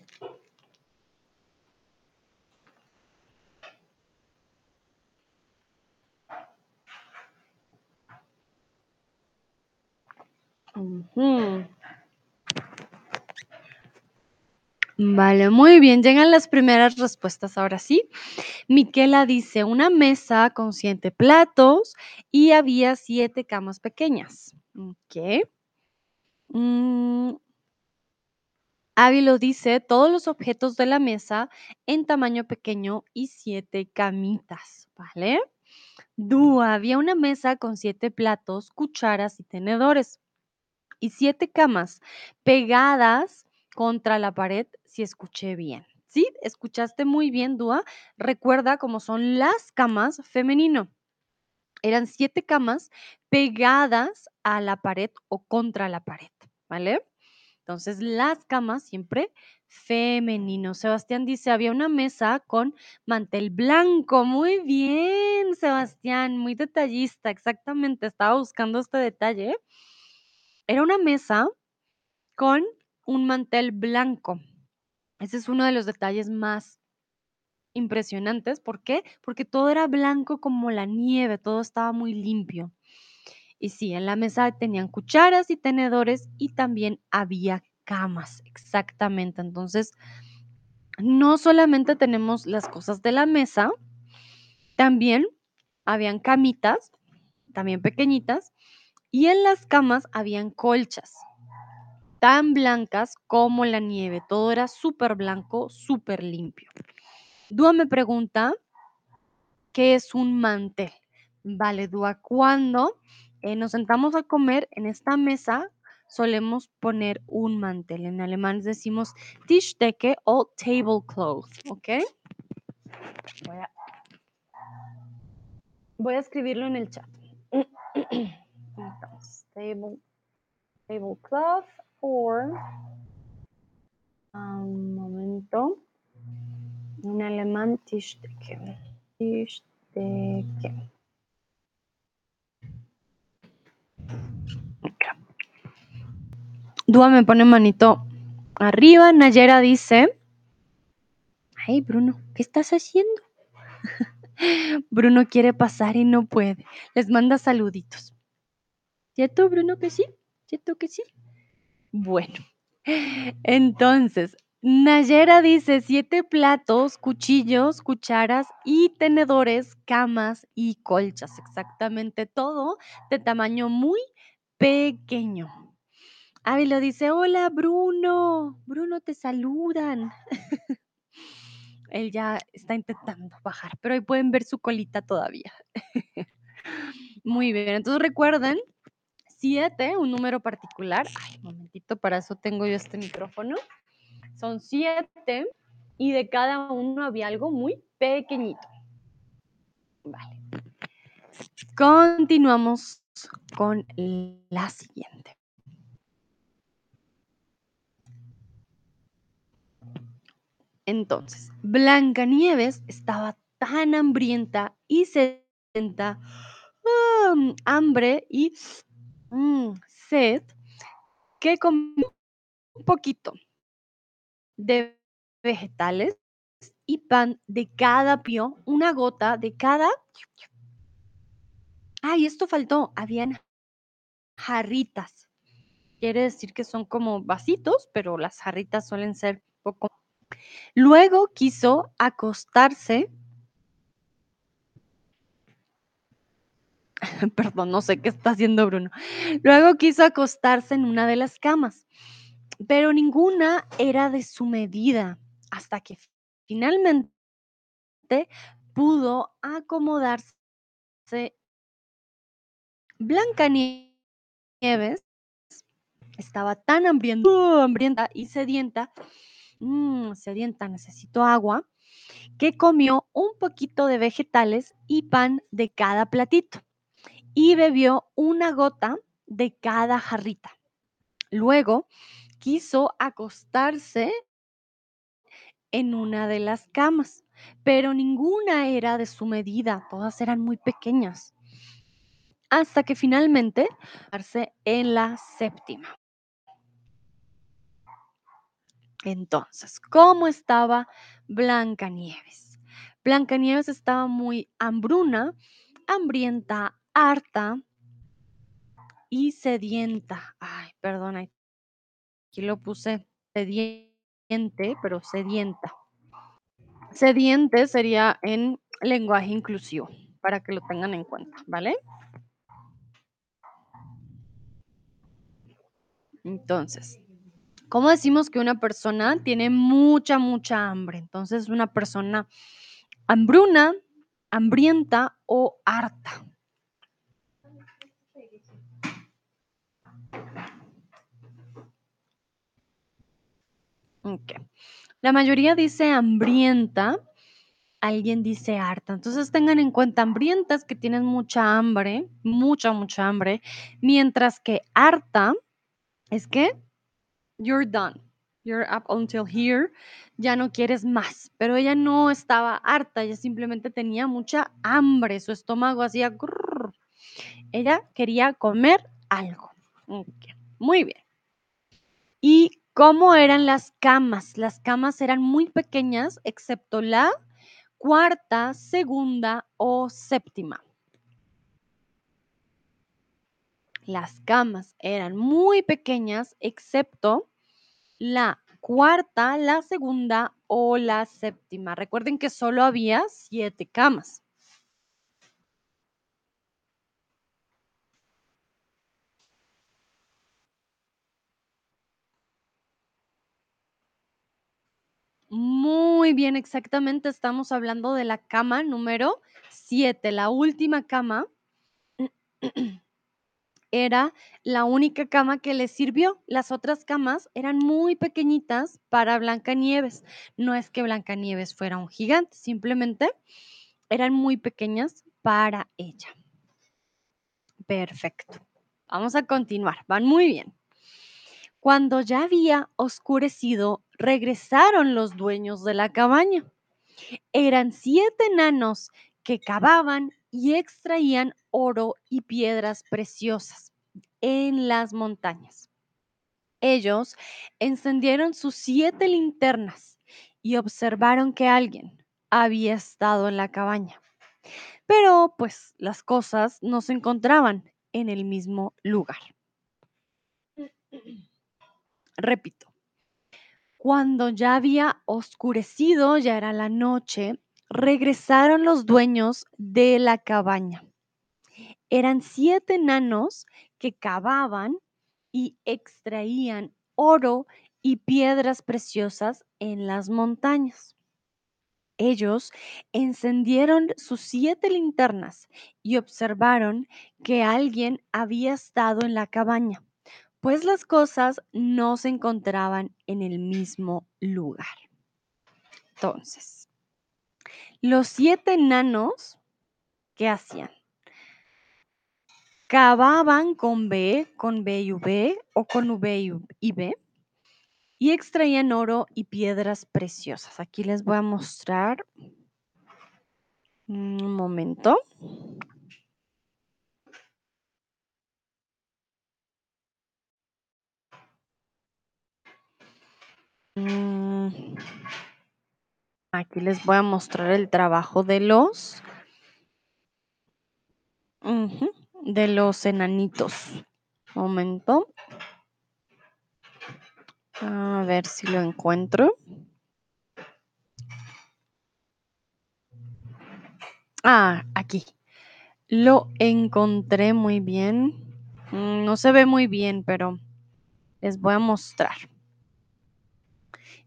Ujú. Vale, muy bien, llegan las primeras respuestas ahora sí. Miquela dice, una mesa con siete platos y había siete camas pequeñas. Ok. Mm, Ávilo dice, todos los objetos de la mesa en tamaño pequeño y siete camitas, ¿vale? Dúa, había una mesa con siete platos, cucharas y tenedores y siete camas pegadas contra la pared, si escuché bien. ¿Sí? ¿Escuchaste muy bien, Dúa? Recuerda cómo son las camas femenino. Eran siete camas pegadas a la pared o contra la pared, ¿vale? Entonces, las camas siempre femenino. Sebastián dice, había una mesa con mantel blanco. Muy bien, Sebastián, muy detallista, exactamente. Estaba buscando este detalle. Era una mesa con un mantel blanco. Ese es uno de los detalles más impresionantes. ¿Por qué? Porque todo era blanco como la nieve, todo estaba muy limpio. Y sí, en la mesa tenían cucharas y tenedores y también había camas, exactamente. Entonces, no solamente tenemos las cosas de la mesa, también habían camitas, también pequeñitas, y en las camas habían colchas, tan blancas como la nieve. Todo era súper blanco, súper limpio. Dúa me pregunta, ¿qué es un mantel? Vale, Dúa, cuando eh, nos sentamos a comer en esta mesa solemos poner un mantel. En alemán decimos Tischdecke o tablecloth, ¿ok? Voy a, voy a escribirlo en el chat. Entonces, table, tablecloth or un momento. En alemán Tischdecke. Tischdecke. Dúa me pone manito arriba. Nayera dice, ay Bruno, ¿qué estás haciendo? Bruno quiere pasar y no puede. Les manda saluditos. ¿Cierto, Bruno, que sí? ¿Cierto que sí? Bueno, entonces, Nayera dice siete platos, cuchillos, cucharas y tenedores, camas y colchas. Exactamente todo de tamaño muy pequeño. Ávila dice, hola Bruno, Bruno te saludan. Él ya está intentando bajar, pero ahí pueden ver su colita todavía. Muy bien, entonces recuerden, siete, un número particular. Ay, un momentito, para eso tengo yo este micrófono. Son siete y de cada uno había algo muy pequeñito. Vale. Continuamos con la siguiente. Entonces, Blancanieves estaba tan hambrienta y sedienta, um, hambre y mm, sed, que comió un poquito de vegetales y pan de cada pio, una gota de cada. Ay, esto faltó. Habían jarritas. Quiere decir que son como vasitos, pero las jarritas suelen ser poco Luego quiso acostarse perdón, no sé qué está haciendo Bruno. Luego quiso acostarse en una de las camas, pero ninguna era de su medida, hasta que finalmente pudo acomodarse. Blancanieves estaba tan hambrienta, hambrienta y sedienta mmm, sedienta, necesito agua, que comió un poquito de vegetales y pan de cada platito y bebió una gota de cada jarrita. Luego quiso acostarse en una de las camas, pero ninguna era de su medida, todas eran muy pequeñas. Hasta que finalmente en la séptima. Entonces, ¿cómo estaba Blancanieves? Blancanieves estaba muy hambruna, hambrienta, harta y sedienta. Ay, perdón, aquí lo puse sediente, pero sedienta. Sediente sería en lenguaje inclusivo, para que lo tengan en cuenta, ¿vale? Entonces, ¿Cómo decimos que una persona tiene mucha, mucha hambre? Entonces, una persona hambruna, hambrienta o harta. La mayoría dice hambrienta, alguien dice harta. Entonces tengan en cuenta hambrientas que tienen mucha hambre, mucha, mucha hambre, mientras que harta es que you're done. You're up until here. Ya no quieres más. Pero ella no estaba harta, ella simplemente tenía mucha hambre. Su estómago hacía. Ella quería comer algo. Muy bien. ¿Y cómo eran las camas? Las camas eran muy pequeñas, excepto la cuarta, segunda o séptima. Las camas eran muy pequeñas, excepto la cuarta, la segunda o la séptima. Recuerden que solo había siete camas. Muy bien, exactamente. Estamos hablando de la cama número 7, la última cama era la única cama que les sirvió. Las otras camas eran muy pequeñitas para Blancanieves. No es que Blancanieves fuera un gigante, simplemente eran muy pequeñas para ella. Perfecto. Vamos a continuar. Van muy bien. Cuando ya había oscurecido, regresaron los dueños de la cabaña. Eran siete enanos que cavaban y extraían oro y piedras preciosas en las montañas. Ellos encendieron sus siete linternas y observaron que alguien había estado en la cabaña. Pero pues las cosas no se encontraban en el mismo lugar. Repito, cuando ya había oscurecido, ya era la noche, regresaron los dueños de la cabaña. Eran siete enanos que cavaban y extraían oro y piedras preciosas en las montañas. Ellos encendieron sus siete linternas y observaron que alguien había estado en la cabaña, pues las cosas no se encontraban en el mismo lugar. Entonces, los siete enanos, ¿qué hacían? Cavaban con B, con B y V o con V y B y extraían oro y piedras preciosas. Aquí les voy a mostrar un momento. Mm, Aquí les voy a mostrar el trabajo de los de los enanitos. Momento. A ver si lo encuentro. Ah, aquí. Lo encontré muy bien. Mm, No se ve muy bien, pero les voy a mostrar.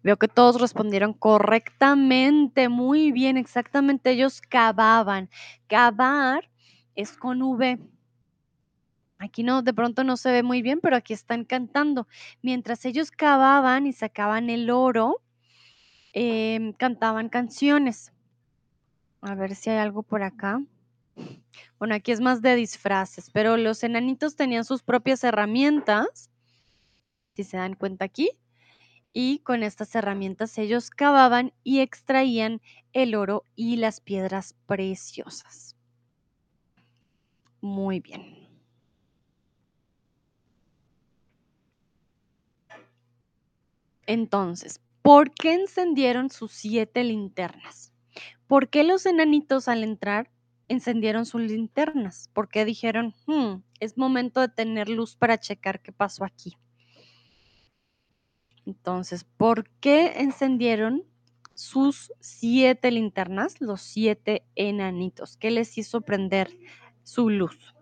Veo que todos respondieron correctamente, muy bien, exactamente. Ellos cavaban. Cavar es con V. Aquí no, de pronto no se ve muy bien, pero aquí están cantando. Mientras ellos cavaban y sacaban el oro, em, cantaban canciones. A ver si hay algo por acá. Bueno, aquí es más de disfraces, pero los enanitos tenían sus propias herramientas, si se dan cuenta aquí, y con estas herramientas ellos cavaban y extraían el oro y las piedras preciosas. Muy bien. Entonces, ¿por qué encendieron sus siete linternas? ¿Por qué los enanitos al entrar encendieron sus linternas? ¿Por qué dijeron, "Hmm, es momento de tener luz para checar qué pasó aquí? Entonces, ¿por qué encendieron sus siete linternas, los siete enanitos? ¿Qué les hizo prender su luz?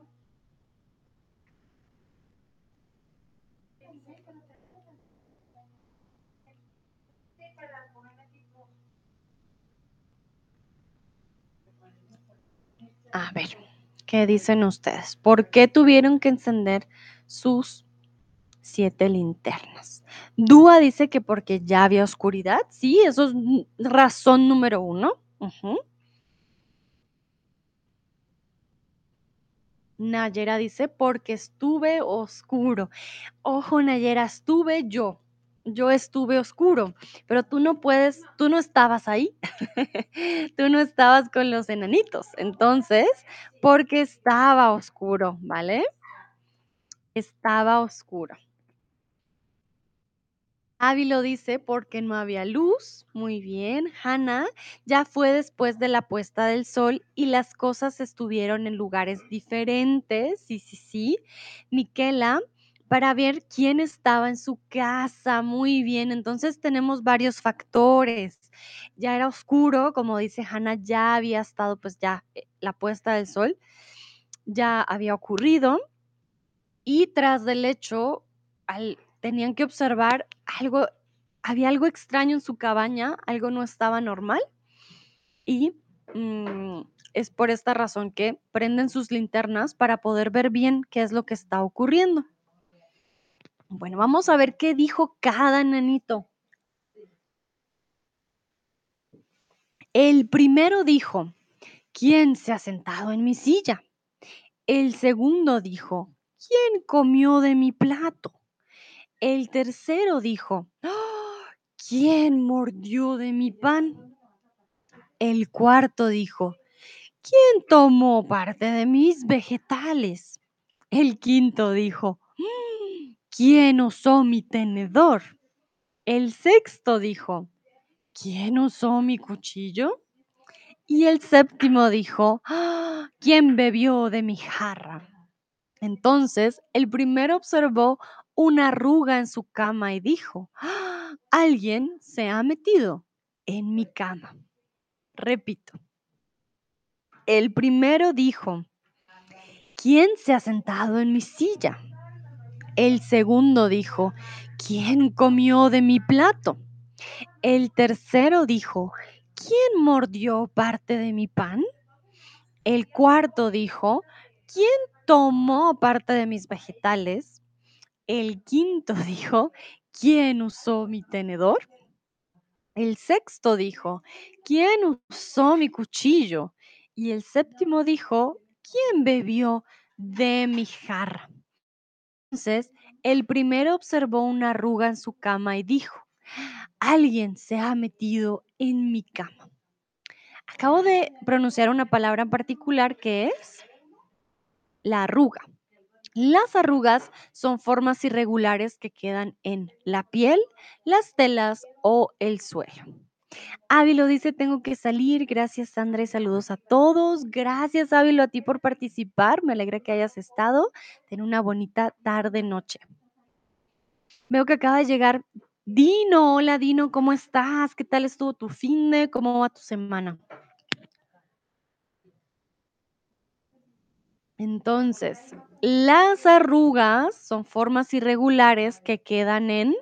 A ver, ¿qué dicen ustedes? ¿Por qué tuvieron que encender sus siete linternas? Dúa dice que porque ya había oscuridad. Sí, eso es razón número uno. Nayera dice porque estuve oscuro. Ojo, Nayera, estuve yo. Yo estuve oscuro, pero tú no puedes, tú no estabas ahí. tú no estabas con los enanitos. Entonces, porque estaba oscuro, ¿vale? Estaba oscuro. Avi lo dice porque no había luz. Muy bien. Hannah ya fue después de la puesta del sol y las cosas estuvieron en lugares diferentes. Sí, sí, sí. Miquela, para ver quién estaba en su casa. Muy bien. Entonces tenemos varios factores. Ya era oscuro, como dice Hannah, ya había estado pues ya eh, la puesta del sol. Ya había ocurrido. Y tras del hecho, al- tenían que observar algo, había algo extraño en su cabaña, algo no estaba normal y mm, es por esta razón que prenden sus linternas para poder ver bien qué es lo que está ocurriendo. Bueno, vamos a ver qué dijo cada nanito. El primero dijo, ¿quién se ha sentado en mi silla? El segundo dijo, ¿quién comió de mi plato? El tercero dijo, "¡Ah! ¿quién mordió de mi pan? El cuarto dijo, ¿quién tomó parte de mis vegetales? El quinto dijo, "Mm, ¿quién usó mi tenedor? El sexto dijo, ¿quién usó mi cuchillo? Y el séptimo dijo, "Ah, ¿quién bebió de mi jarra? Entonces el primero observó una arruga en su cama y dijo, "Ah, alguien se ha metido en mi cama. Repito, el primero dijo, ¿quién se ha sentado en mi silla? El segundo dijo, ¿quién comió de mi plato? El tercero dijo, ¿quién mordió parte de mi pan? El cuarto dijo, ¿quién tomó parte de mis vegetales? El quinto dijo, ¿quién usó mi tenedor? El sexto dijo, ¿quién usó mi cuchillo? Y el séptimo dijo, ¿quién bebió de mi jarra? Entonces, el primero observó una arruga en su cama y dijo, alguien se ha metido en mi cama. Acabo de pronunciar una palabra en particular que es la arruga. Las arrugas son formas irregulares que quedan en la piel, las telas o el suelo. Ávilo dice, tengo que salir. Gracias, Sandra, saludos a todos. Gracias, Ávilo, a ti por participar. Me alegra que hayas estado. Ten una bonita tarde, noche. Veo que acaba de llegar Dino. Hola, Dino, ¿cómo estás? ¿Qué tal estuvo tu fin de? ¿Cómo va tu semana? Entonces, las arrugas son formas irregulares que quedan en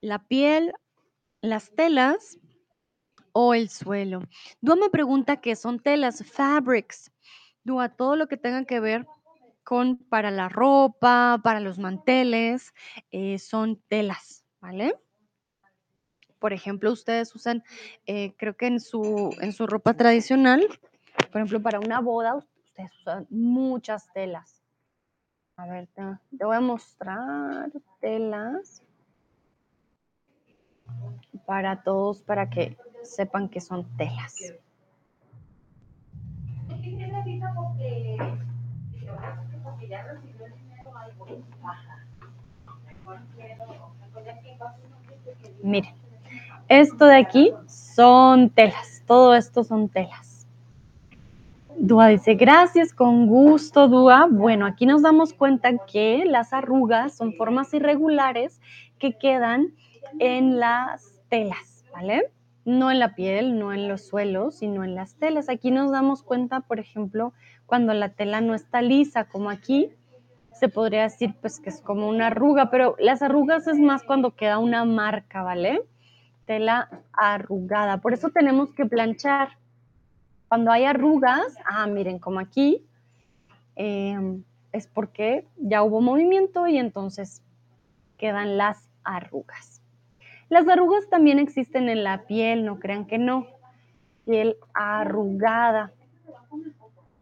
la piel, las telas o el suelo. Dúa me pregunta qué son telas, fabrics. Dúa, todo lo que tenga que ver con para la ropa, para los manteles, eh, son telas, ¿vale? Por ejemplo, ustedes usan, eh, creo que en su, en su ropa tradicional, por ejemplo, para una boda, usan muchas telas. A ver, te, te voy a mostrar telas para todos, para que sepan que son telas. Miren, esto de aquí son telas, todo esto son telas. Dúa dice, gracias, con gusto, Dúa. Bueno, aquí nos damos cuenta que las arrugas son formas irregulares que quedan en las telas, ¿vale? No en la piel, no en los suelos, sino en las telas. Aquí nos damos cuenta, por ejemplo, cuando la tela no está lisa, como aquí, se podría decir pues que es como una arruga, pero las arrugas es más cuando queda una marca, ¿vale? Tela arrugada. Por eso tenemos que planchar. Cuando hay arrugas, ah, miren, como aquí, eh, es porque ya hubo movimiento y entonces quedan las arrugas. Las arrugas también existen en la piel, no crean que no. Piel arrugada.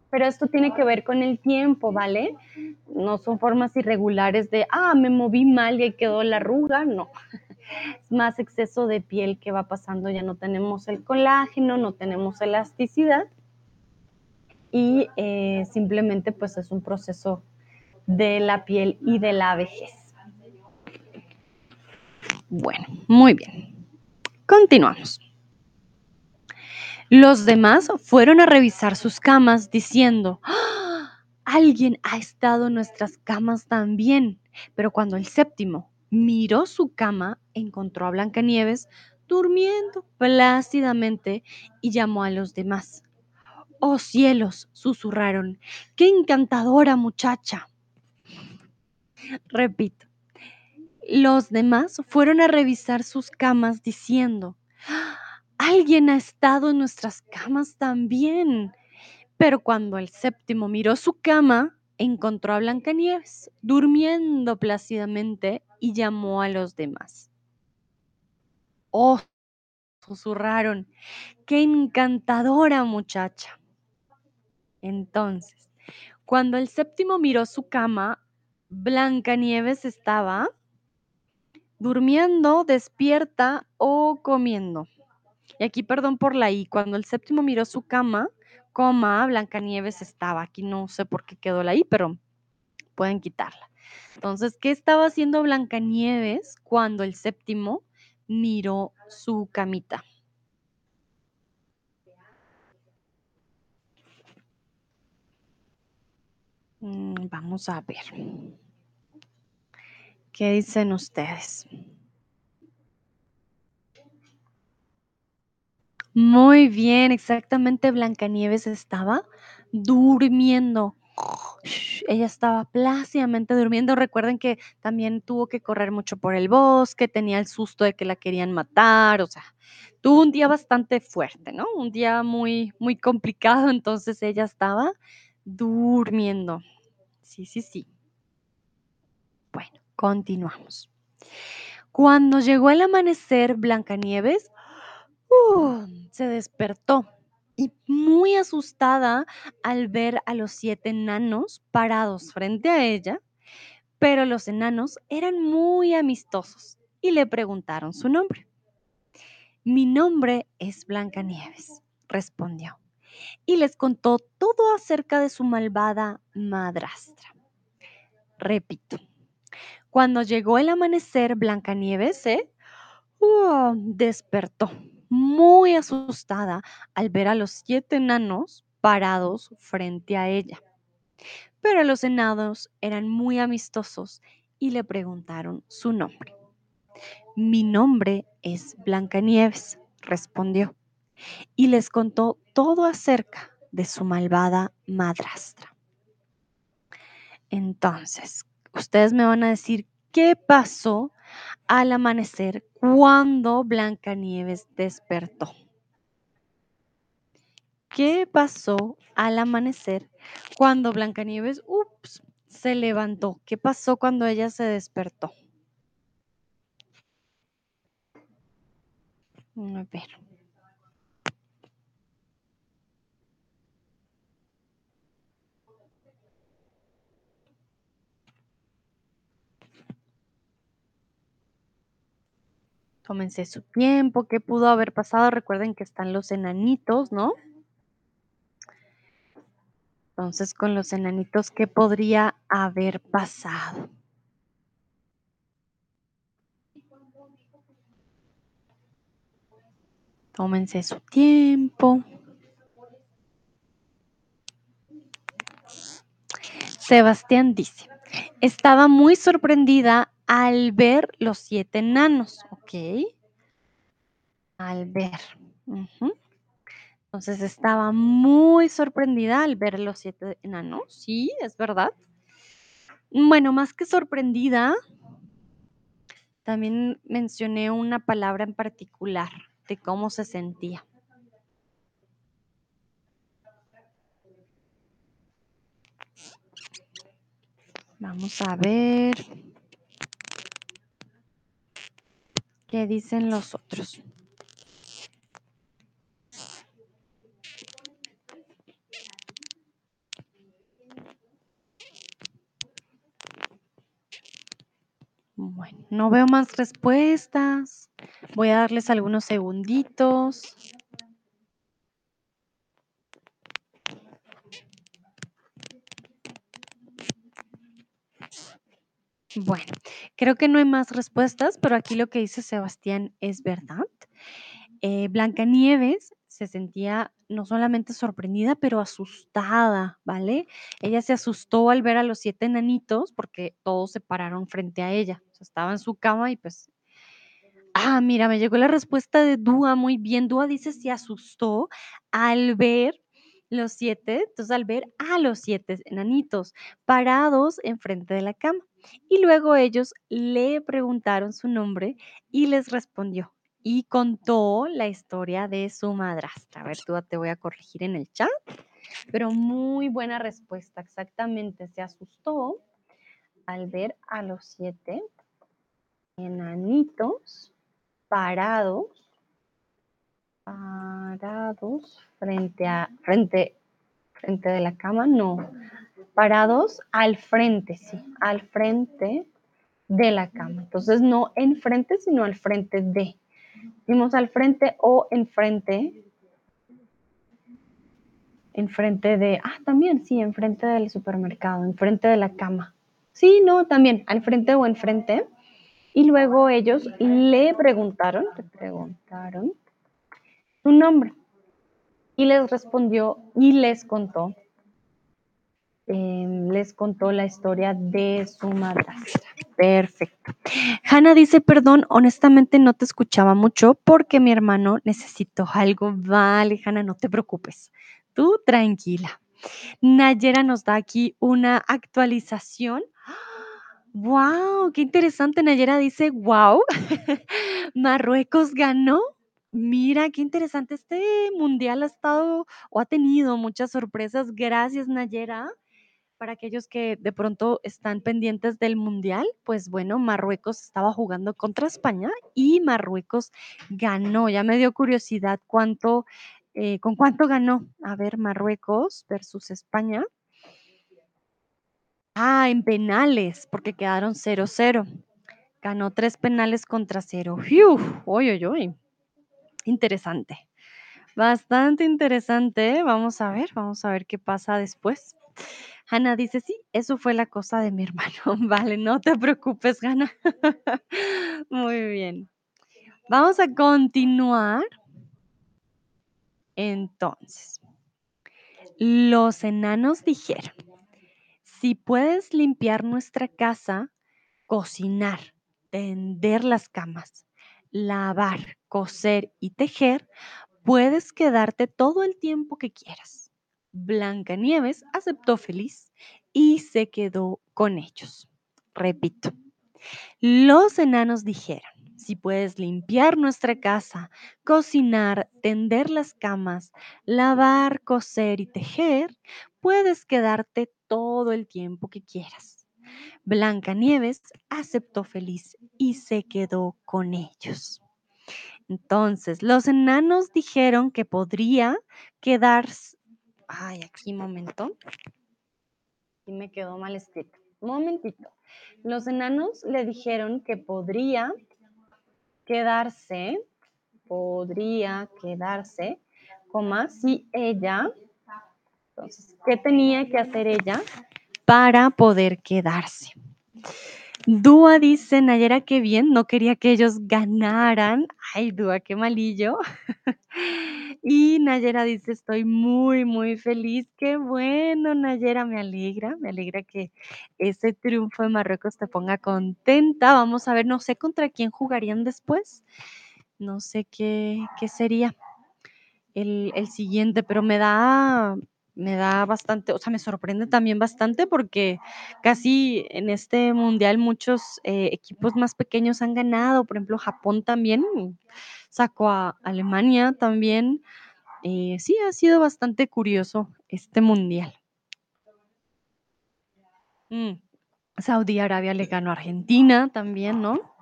Pero esto tiene que ver con el tiempo, ¿vale? No son formas irregulares de, ah, me moví mal y ahí quedó la arruga, no. Más exceso de piel que va pasando, ya no tenemos el colágeno, no tenemos elasticidad y eh, simplemente pues es un proceso de la piel y de la vejez. Bueno, muy bien. Continuamos. Los demás fueron a revisar sus camas diciendo, ¡Ah! alguien ha estado en nuestras camas también. Pero cuando el séptimo miró su cama, encontró a Blancanieves durmiendo plácidamente y llamó a los demás. ¡Oh cielos! susurraron. ¡Qué encantadora muchacha! Repito. Los demás fueron a revisar sus camas diciendo. Alguien ha estado en nuestras camas también. Pero cuando el séptimo miró su cama, encontró a Blancanieves durmiendo plácidamente y llamó a los demás. ¡Oh! susurraron. ¡Qué encantadora muchacha! Entonces, cuando el séptimo miró su cama, Blancanieves estaba durmiendo, despierta o comiendo. Y aquí, perdón por la I, cuando el séptimo miró su cama, coma, Blancanieves estaba. Aquí no sé por qué quedó la I, pero pueden quitarla. Entonces, ¿qué estaba haciendo Blancanieves cuando el séptimo miró su camita? Mm, vamos a ver. ¿Qué dicen ustedes? Muy bien, exactamente, Blancanieves estaba durmiendo. Ella estaba plácidamente durmiendo. Recuerden que también tuvo que correr mucho por el bosque, tenía el susto de que la querían matar, o sea, tuvo un día bastante fuerte, ¿no? Un día muy, muy complicado, entonces ella estaba durmiendo. Sí, sí, sí. Bueno, continuamos. Cuando llegó el amanecer, Blancanieves uh, se despertó y muy asustada al ver a los siete enanos parados frente a ella, pero los enanos eran muy amistosos y le preguntaron su nombre. Mi nombre es Blancanieves, respondió, y les contó todo acerca de su malvada madrastra. Repito, cuando llegó el amanecer, Blancanieves se uh, despertó muy asustada al ver a los siete enanos parados frente a ella. Pero los enanos eran muy amistosos y le preguntaron su nombre. Mi nombre es Blancanieves, respondió, y les contó todo acerca de su malvada madrastra. Entonces, ustedes me van a decir qué pasó al amanecer cuando Blancanieves despertó. ¿Qué pasó al amanecer cuando Blancanieves, ups, se levantó? ¿Qué pasó cuando ella se despertó? A ver. Tómense su tiempo, ¿qué pudo haber pasado? Recuerden que están los enanitos, ¿no? Entonces, con los enanitos, ¿qué podría haber pasado? Tómense su tiempo. Sebastián dice, estaba muy sorprendida al ver los siete enanos, ¿ok? Al ver. Entonces estaba muy sorprendida al ver los siete enanos, sí, es verdad. Bueno, más que sorprendida, también mencioné una palabra en particular de cómo se sentía. Vamos a ver qué dicen los otros. Bueno, no veo más respuestas. Voy a darles algunos segunditos. Bueno, creo que no hay más respuestas, pero aquí lo que dice Sebastián es verdad. Eh, Blancanieves se sentía no solamente sorprendida, pero asustada, ¿vale? Ella se asustó al ver a los siete enanitos porque todos se pararon frente a ella. O sea, estaba en su cama y pues... Ah, mira, me llegó la respuesta de Dúa, muy bien. Dúa dice se asustó al ver los siete, entonces al ver a los siete enanitos parados enfrente de la cama. Y luego ellos le preguntaron su nombre y les respondió, y contó la historia de su madrastra. A ver, tú te voy a corregir en el chat, pero muy buena respuesta, exactamente. Se asustó al ver a los siete enanitos parados, parados frente a, frente, frente de la cama, no, parados al frente, sí, al frente de la cama. Entonces, no enfrente, sino al frente de. Dimos al frente o enfrente. Enfrente de, ah, también, sí, enfrente del supermercado, enfrente de la cama. Sí, no, también, al frente o enfrente. Y luego ellos le preguntaron, le preguntaron su nombre. Y les respondió y les contó, em, les contó la historia de su madrastra. Perfecto. Hanna dice, perdón, honestamente no te escuchaba mucho porque mi hermano necesitó algo. Vale, Hanna, no te preocupes. Tú tranquila. Nayera nos da aquí una actualización. ¡Wow! ¡Qué interesante! Nayera dice, wow, Marruecos ganó. Mira, qué interesante. Este mundial ha estado o ha tenido muchas sorpresas. Gracias, Nayera. Para aquellos que de pronto están pendientes del mundial, pues bueno, Marruecos estaba jugando contra España y Marruecos ganó. Ya me dio curiosidad cuánto, eh, con cuánto ganó. A ver, Marruecos versus España. Ah, en penales, porque quedaron 0-0. Ganó tres penales contra cero. ¡Uy, uy, uy! Interesante. Bastante interesante. Vamos a ver, vamos a ver qué pasa después. Hanna dice, sí, eso fue la cosa de mi hermano. Vale, no te preocupes, Hanna. Muy bien. Vamos a continuar. Entonces, los enanos dijeron, si puedes limpiar nuestra casa, cocinar, tender las camas, lavar, coser y tejer, puedes quedarte todo el tiempo que quieras. Blancanieves aceptó feliz y se quedó con ellos. Repito, los enanos dijeron, si puedes limpiar nuestra casa, cocinar, tender las camas, lavar, coser y tejer, puedes quedarte todo el tiempo que quieras. Blancanieves aceptó feliz y se quedó con ellos. Entonces, los enanos dijeron que podría quedarse. Ay, aquí momento. Y me quedó mal escrito. Momentito. Los enanos le dijeron que podría quedarse, podría quedarse, coma, si ella, entonces, ¿qué tenía que hacer ella para poder quedarse? Dúa dice, Nayera, qué bien, no quería que ellos ganaran. Ay, Dúa, qué malillo. y Nayera dice, estoy muy, muy feliz. Qué bueno, Nayera, me alegra, me alegra que ese triunfo de Marruecos te ponga contenta. Vamos a ver, no sé contra quién jugarían después. No sé qué, qué sería el, el siguiente, pero me da, me da bastante, o sea, me sorprende también bastante porque casi en este mundial muchos eh, equipos más pequeños han ganado, por ejemplo, Japón también sacó a Alemania también. Eh, sí, ha sido bastante curioso este mundial. Mm, Saudi Arabia le ganó a Argentina también, ¿no?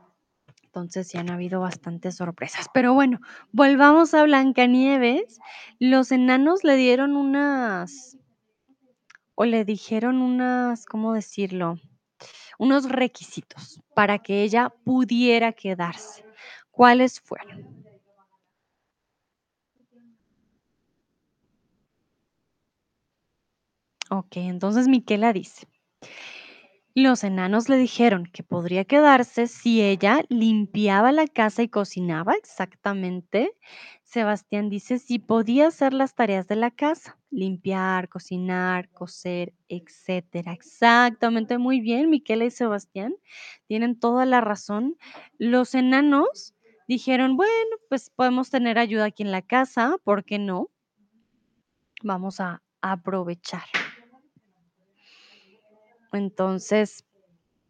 Entonces sí han habido bastantes sorpresas. Pero bueno, volvamos a Blancanieves. Los enanos le dieron unas, o le dijeron unas, ¿cómo decirlo? Unos requisitos para que ella pudiera quedarse. ¿Cuáles fueron? Ok, entonces Miquela dice, los enanos le dijeron que podría quedarse si ella limpiaba la casa y cocinaba exactamente. Sebastián dice si podía hacer las tareas de la casa, limpiar, cocinar, coser, etcétera. Exactamente, muy bien, Miquela y Sebastián tienen toda la razón. Los enanos dijeron, bueno, pues podemos tener ayuda aquí en la casa, ¿por qué no? Vamos a aprovechar. Entonces,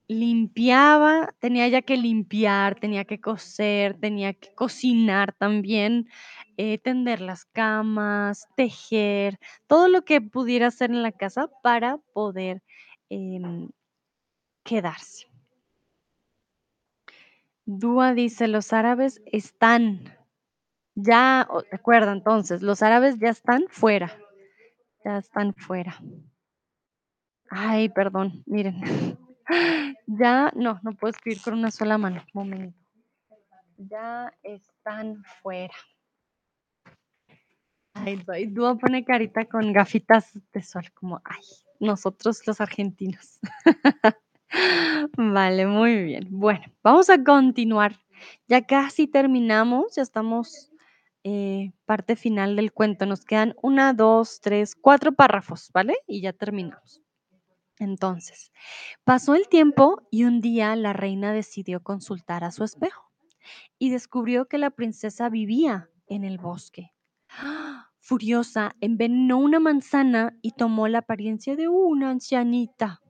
limpiaba, tenía ella que limpiar, tenía que coser, tenía que cocinar también, eh, tender las camas, tejer, todo lo que pudiera hacer en la casa para poder, em, quedarse. Dúa dice: "Los árabes están". Ya, recuerda entonces, los árabes ya están fuera, ya están fuera. Ay, perdón, miren. Ya no, no puedo escribir con una sola mano, momento. Ya están fuera. Ay, Dúa pone carita con gafitas de sol, como, ay, nosotros los argentinos. Vale, muy bien. Bueno, vamos a continuar. Ya casi terminamos, ya estamos, eh, parte final del cuento. Nos quedan una, 2, 3, 4 párrafos, ¿vale? Y ya terminamos. Entonces, pasó el tiempo y un día la reina decidió consultar a su espejo y descubrió que la princesa vivía en el bosque. ¡Ah! Furiosa, envenenó una manzana y tomó la apariencia de una ancianita.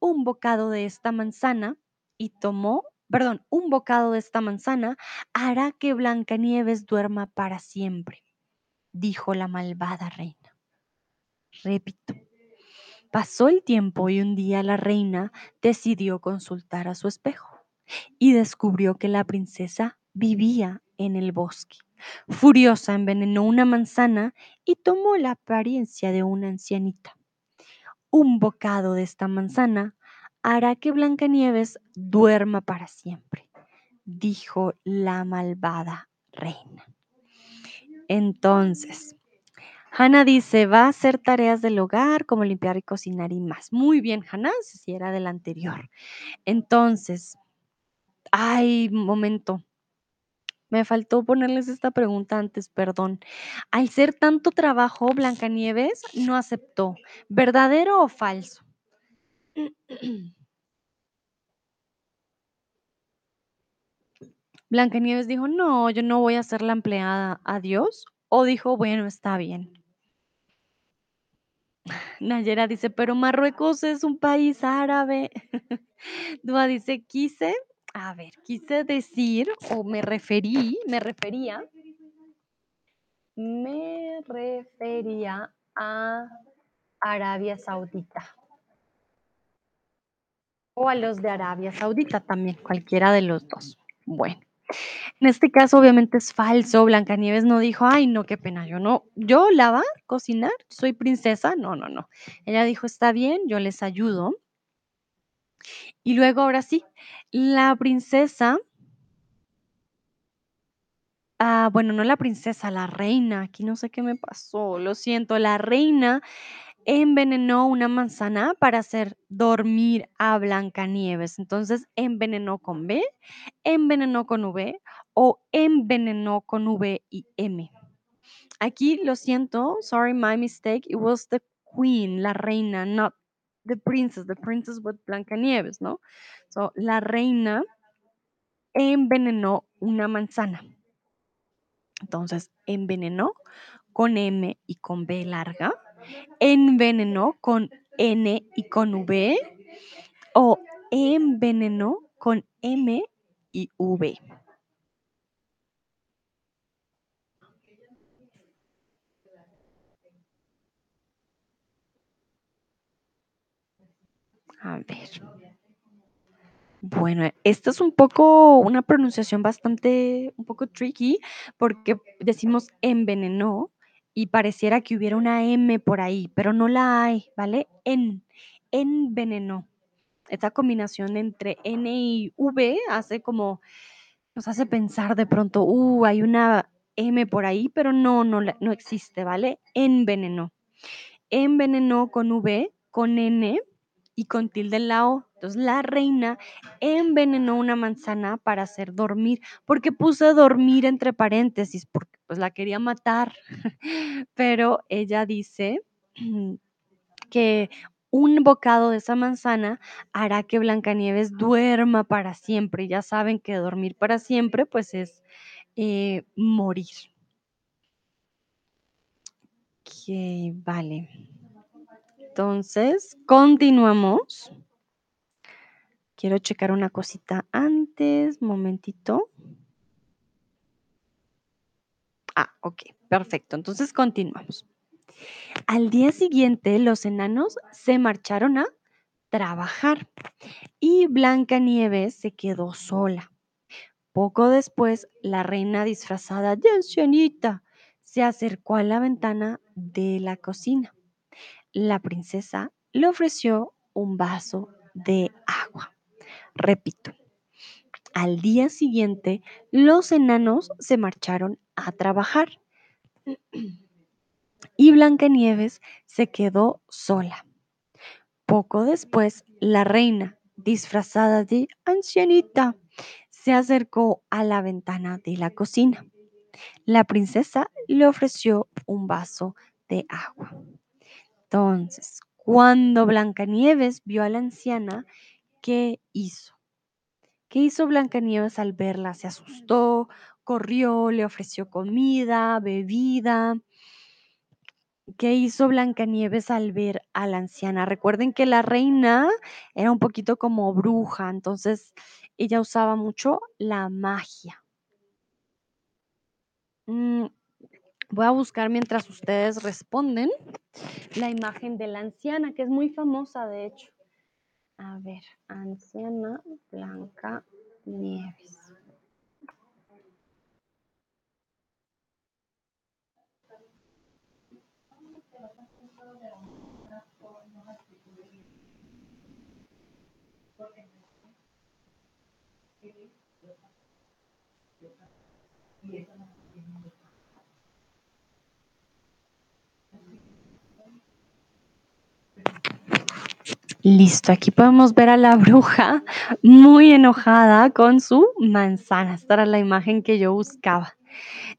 Un bocado de esta manzana y tomó, perdón, un bocado de esta manzana hará que Blancanieves duerma para siempre, dijo la malvada reina. Repito, pasó el tiempo y un día la reina decidió consultar a su espejo y descubrió que la princesa vivía en el bosque. Furiosa envenenó una manzana y tomó la apariencia de una ancianita. Un bocado de esta manzana hará que Blancanieves duerma para siempre, dijo la malvada reina. Entonces, Hannah dice, va a hacer tareas del hogar como limpiar y cocinar y más. Muy bien, Hannah, si era del anterior. Entonces, ay, momento. Me faltó ponerles esta pregunta antes, perdón. Al ser tanto trabajo, Blancanieves no aceptó. ¿Verdadero o falso? Blancanieves dijo: "No, yo no voy a ser la empleada, adiós", o dijo: "Bueno, está bien". Nayera dice: "Pero Marruecos es un país árabe". Dúa dice: "Quise, a ver, quise decir o me referí, me refería me refería a Arabia Saudita". O a los de Arabia Saudita también, cualquiera de los 2. Bueno, en este caso, obviamente es falso, Blancanieves no dijo: "Ay, no, qué pena, yo no yo lavar, cocinar, soy princesa, no, no, no". Ella dijo: "Está bien, yo les ayudo". Y luego, ahora sí, la princesa ah, bueno, no la princesa, la reina, aquí no sé qué me pasó, lo siento, la reina envenenó una manzana para hacer dormir a Blancanieves. Entonces, ¿envenenó con B, envenenó con V o envenenó con V y M? Aquí lo siento, sorry, my mistake, it was the queen, la reina, not the princess, the princess was Blancanieves, ¿no? So, la reina envenenó una manzana. Entonces, envenenó con M y con B larga, envenenó con N y con V o envenenó con M y V. A ver. Bueno, esto es un poco una pronunciación bastante un poco tricky, porque decimos envenenó y pareciera que hubiera una M por ahí, pero no la hay, ¿vale? En, envenenó. Esta combinación entre N y V hace como nos hace pensar de pronto, uh, hay una M por ahí, pero no, no, no existe, ¿vale? Envenenó. Envenenó con V, con N y con tilde en la O. Entonces, la reina envenenó una manzana para hacer dormir. porque puse dormir entre paréntesis? Porque pues la quería matar. Pero ella dice que un bocado de esa manzana hará que Blancanieves duerma para siempre. Ya saben que dormir para siempre, pues es eh, morir. Ok, vale. Entonces, continuamos. quiero checar una cosita antes, momentito. Ah, ok, perfecto. Entonces continuamos. Al día siguiente, los enanos se marcharon a trabajar y Blancanieves se quedó sola. Poco después, la reina disfrazada de ancianita se acercó a la ventana de la cocina. La princesa le ofreció un vaso de agua. Repito, al día siguiente, los enanos se marcharon a trabajar y Blancanieves se quedó sola. Poco después, la reina, disfrazada de ancianita, se acercó a la ventana de la cocina. La princesa le ofreció un vaso de agua. Entonces, cuando Blancanieves vio a la anciana, ¿qué hizo? ¿Qué hizo Blancanieves al verla? Se asustó, corrió, le ofreció comida, bebida. ¿Qué hizo Blancanieves al ver a la anciana? Recuerden que la reina era un poquito como bruja, entonces ella usaba mucho la magia. Mm, voy a buscar mientras ustedes responden la imagen de la anciana, que es muy famosa, de hecho. A ver, anciana Blanca Nieves. Listo, aquí podemos ver a la bruja muy enojada con su manzana. Esta era la imagen que yo buscaba.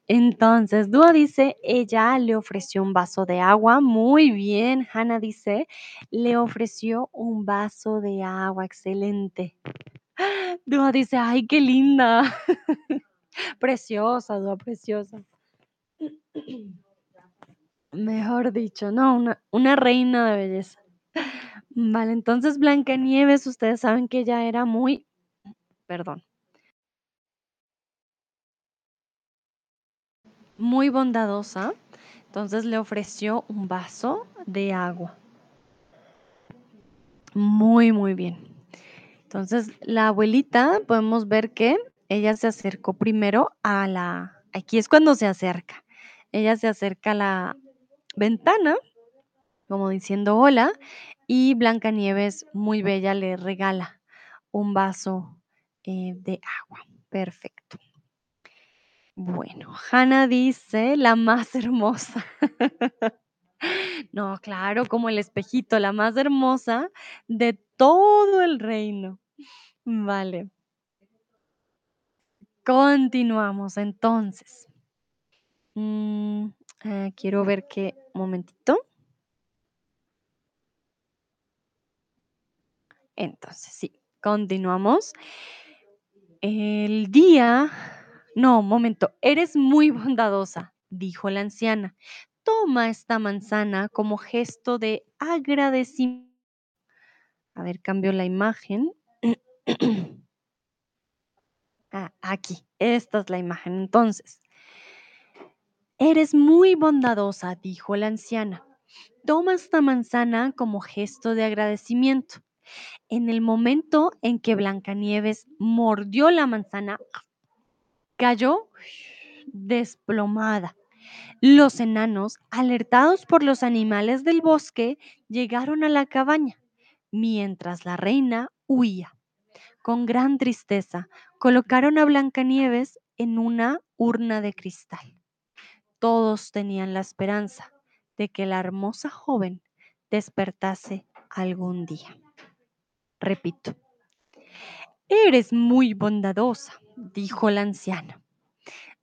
Entonces, Dúa dice, ella le ofreció un vaso de agua. Muy bien. Hannah dice, le ofreció un vaso de agua. Excelente. Dúa dice, ay, qué linda. preciosa, Dúa, preciosa. Mejor dicho, no, una, una reina de belleza. Vale, entonces Blancanieves, ustedes saben que ella era muy, perdón, muy bondadosa. Entonces le ofreció un vaso de agua. Muy, muy bien. Entonces la abuelita, podemos ver que ella se acercó primero a la, aquí es cuando se acerca. Ella se acerca a la ventana, como diciendo hola, y Blancanieves, muy bella, le regala un vaso eh, de agua. Perfecto. Bueno, Hannah dice la más hermosa. no, claro, como el espejito, la más hermosa de todo el reino. Vale. Continuamos entonces. Mm, eh, quiero ver qué momentito. Entonces, sí, continuamos. El día... No, momento, eres muy bondadosa, dijo la anciana. Toma esta manzana como gesto de agradecimiento. A ver, cambio la imagen. ah, aquí, esta es la imagen. Entonces, eres muy bondadosa, dijo la anciana. Toma esta manzana como gesto de agradecimiento. En el momento en que Blancanieves mordió la manzana, cayó desplomada. Los enanos, alertados por los animales del bosque, llegaron a la cabaña, mientras la reina huía. Con gran tristeza, colocaron a Blancanieves en una urna de cristal. Todos tenían la esperanza de que la hermosa joven despertase algún día. Repito, eres muy bondadosa, dijo la anciana.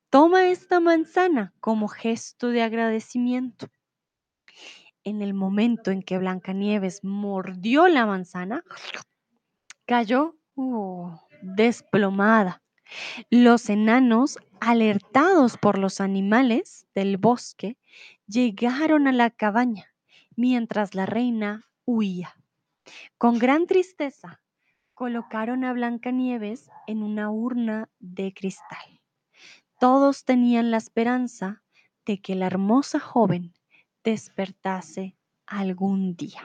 Toma esta manzana como gesto de agradecimiento. En el momento en que Blancanieves mordió la manzana, cayó uh, desplomada. Los enanos, alertados por los animales del bosque, llegaron a la cabaña mientras la reina huía. Con gran tristeza, colocaron a Blancanieves en una urna de cristal. Todos tenían la esperanza de que la hermosa joven despertase algún día.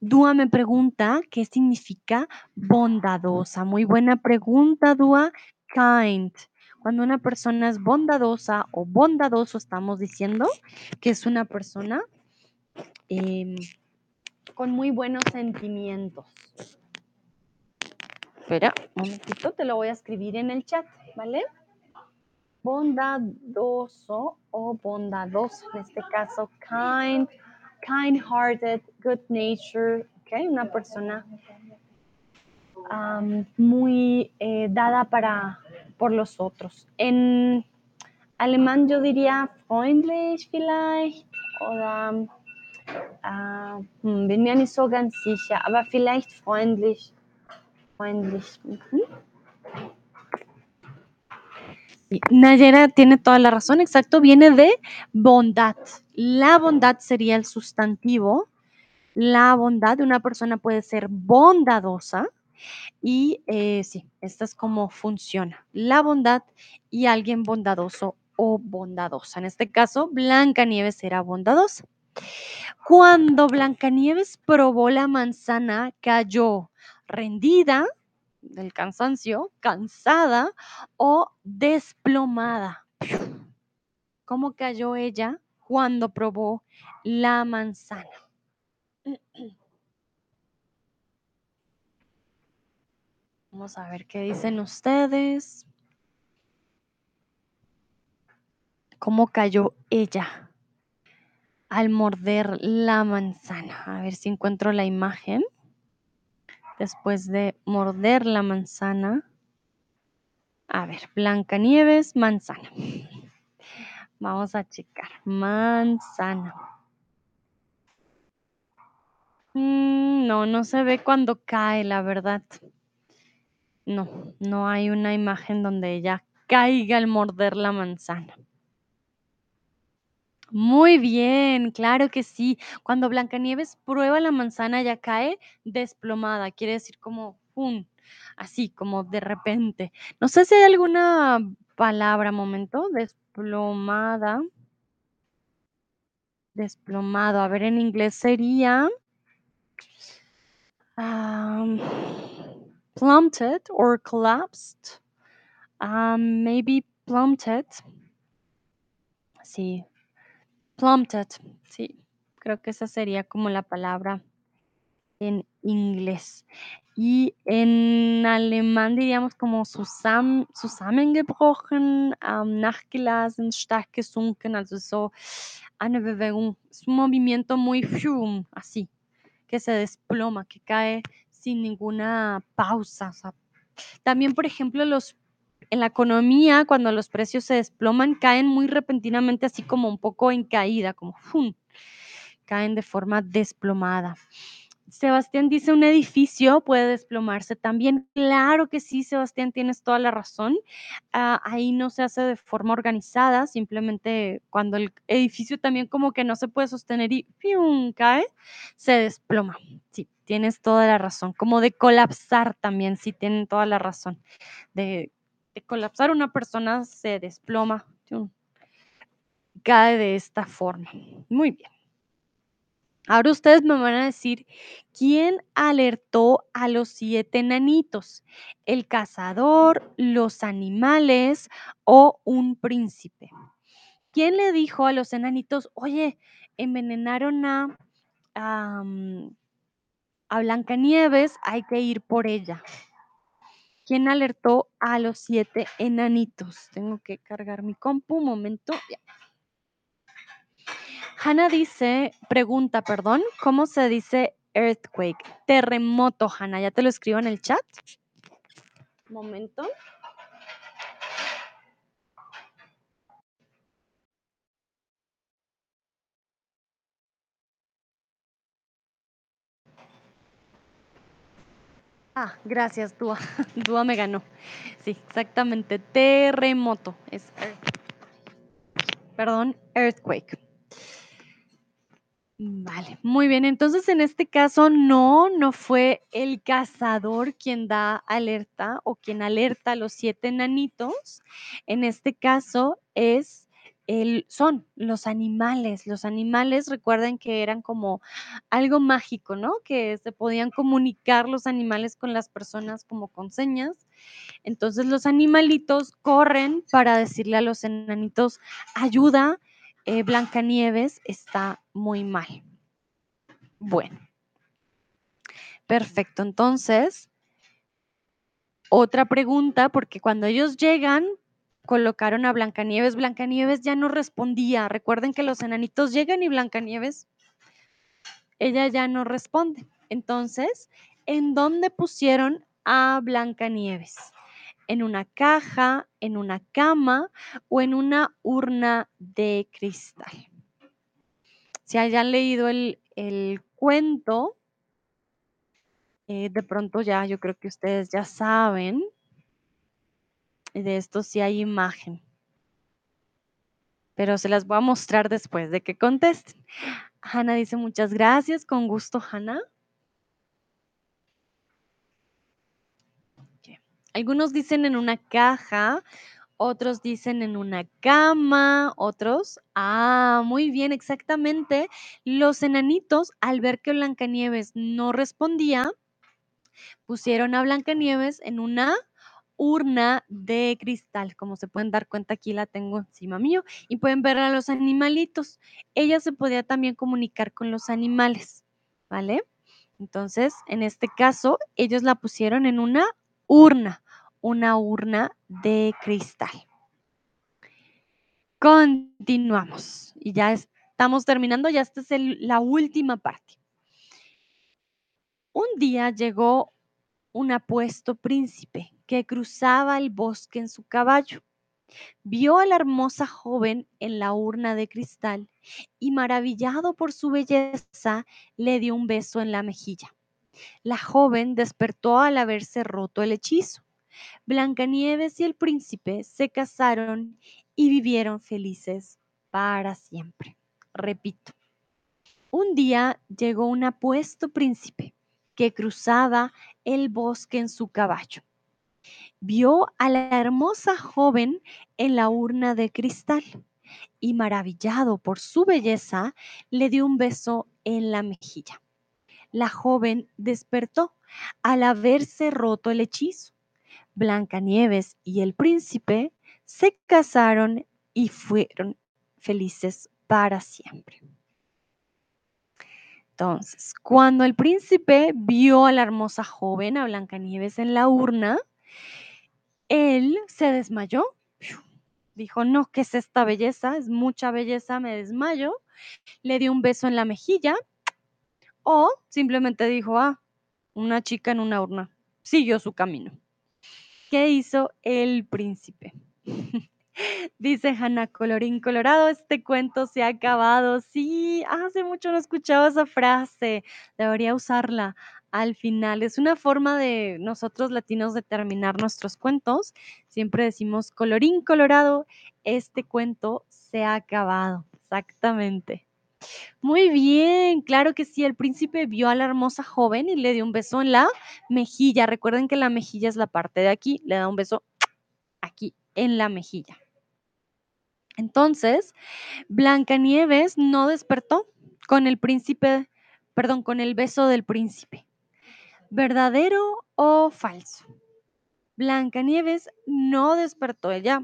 Dúa me pregunta qué significa bondadosa. Muy buena pregunta, Dúa. Kind. Cuando una persona es bondadosa o bondadoso, estamos diciendo que es una persona em, con muy buenos sentimientos. Espera, un momentito, te lo voy a escribir en el chat, ¿vale? Bondadoso o bondadoso, en este caso, kind, kind-hearted, good nature, ¿ok? Una persona muy eh, dada para, por los otros. En alemán yo diría freundlich vielleicht oder äh, bin mir nicht so ganz sicher, aber vielleicht freundlich. Freundlich. Mhm. Nayera tiene toda la razón, exacto, viene de bondad. La bondad sería el sustantivo. La bondad de una persona puede ser bondadosa y eh, sí, esta es como funciona. La bondad y alguien bondadoso o bondadosa. En este caso, Blancanieves era bondadosa. Cuando Blancanieves probó la manzana, cayó rendida del cansancio, cansada o desplomada. ¿Cómo cayó ella cuando probó la manzana? Vamos a ver qué dicen ustedes. ¿Cómo cayó ella al morder la manzana? A ver si encuentro la imagen. Después de morder la manzana. A ver, Blancanieves, manzana. Vamos a checar. Manzana. Mm, no, no se ve cuando cae, la verdad. No, no hay una imagen donde ella caiga al morder la manzana. Muy bien, claro que sí. Cuando Blancanieves prueba la manzana, ya cae desplomada. Quiere decir como, ¡pum! Así, como de repente. No sé si hay alguna palabra, momento, desplomada. Desplomado. A ver, en inglés sería um, plummeted or collapsed. Maybe plummeted. Sí, plummeted. Sí, creo que esa sería como la palabra en inglés. Y en alemán diríamos como zusammen, zusammengebrochen, nachgelassen, stark gesunken, also so eine Bewegung, es un movimiento muy fium, así, que se desploma, que cae sin ninguna pausa. también, por ejemplo, los en la economía, cuando los precios se desploman, caen muy repentinamente, así como un poco en caída, como ¡fum! caen de forma desplomada. Sebastián dice, un edificio puede desplomarse también. Claro que sí, Sebastián, tienes toda la razón. Ah, ahí no se hace de forma organizada, simplemente cuando el edificio también como que no se puede sostener y ¡pium! cae, se desploma. Sí, tienes toda la razón. Como de colapsar también, sí, tienen toda la razón. De, de colapsar una persona se desploma, cae de esta forma. Muy bien. Ahora ustedes me van a decir, ¿quién alertó a los siete enanitos? ¿El cazador, los animales o un príncipe? ¿Quién le dijo a los enanitos, oye, envenenaron a, am, a Blancanieves, hay que ir por ella? ¿Quién alertó a los siete enanitos? Tengo que cargar mi compu, un momento. Hanna dice, pregunta, perdón, ¿cómo se dice earthquake? Terremoto, Hanna. Ya te lo escribo en el chat. Momento. Ah, gracias, Dúa. Dúa me ganó. Sí, exactamente. Terremoto. Es Perdón, earthquake. Vale, muy bien. Entonces, en este caso, no, no fue el cazador quien da alerta o quien alerta a los siete enanitos. En este caso es son los animales. Los animales, recuerden que eran como algo mágico, ¿no? Que se podían comunicar los animales con las personas como con señas. Entonces los animalitos corren para decirle a los enanitos, ayuda, eh, Blancanieves está muy mal. Bueno, perfecto. Entonces, otra pregunta, porque cuando ellos llegan, colocaron a Blancanieves. Blancanieves ya no respondía. Recuerden que los enanitos llegan y Blancanieves, ella ya no responde. Entonces, ¿en dónde pusieron a Blancanieves? ¿En una caja, en una cama o en una urna de cristal? Si hayan leído el, el cuento, eh, de pronto ya, yo creo que ustedes ya saben. De esto sí hay imagen. Pero se las voy a mostrar después de que contesten. Hanna dice muchas gracias, con gusto, Hanna. Algunos dicen en una caja, otros dicen en una cama, otros, ah, muy bien, exactamente. Los enanitos, al ver que Blancanieves no respondía, pusieron a Blancanieves en una urna de cristal. Como se pueden dar cuenta, aquí la tengo encima mío y pueden ver a los animalitos. Ella se podía también comunicar con los animales, ¿vale? Entonces, en este caso, ellos la pusieron en una urna, una urna de cristal. Continuamos y ya estamos terminando, ya esta es la última parte. Un día llegó un apuesto príncipe que cruzaba el bosque en su caballo. Vio a la hermosa joven en la urna de cristal y maravillado por su belleza le dio un beso en la mejilla. La joven despertó al haberse roto el hechizo. Blancanieves y el príncipe se casaron y vivieron felices para siempre. Repito, un día llegó un apuesto príncipe que cruzaba el bosque en su caballo. Vio a la hermosa joven en la urna de cristal y maravillado por su belleza, le dio un beso en la mejilla. La joven despertó al haberse roto el hechizo. Blancanieves y el príncipe se casaron y fueron felices para siempre. Entonces, cuando el príncipe vio a la hermosa joven, a Blancanieves en la urna, él se desmayó. Dijo, no, ¿qué es esta belleza? Es mucha belleza, me desmayo. Le dio un beso en la mejilla o simplemente dijo, ah, una chica en una urna. Siguió su camino. ¿Qué hizo el príncipe? Dice Hanna Colorín Colorado, este cuento se ha acabado. Sí, hace mucho no escuchaba esa frase. Debería usarla al final. Es una forma de nosotros latinos de terminar nuestros cuentos. Siempre decimos Colorín Colorado, este cuento se ha acabado. Exactamente. Muy bien, claro que sí, el príncipe vio a la hermosa joven y le dio un beso en la mejilla. Recuerden que la mejilla es la parte de aquí, le da un beso aquí en la mejilla. Entonces, Blancanieves no despertó con el príncipe, perdón, con el beso del príncipe. ¿Verdadero o falso? Blancanieves no despertó ella.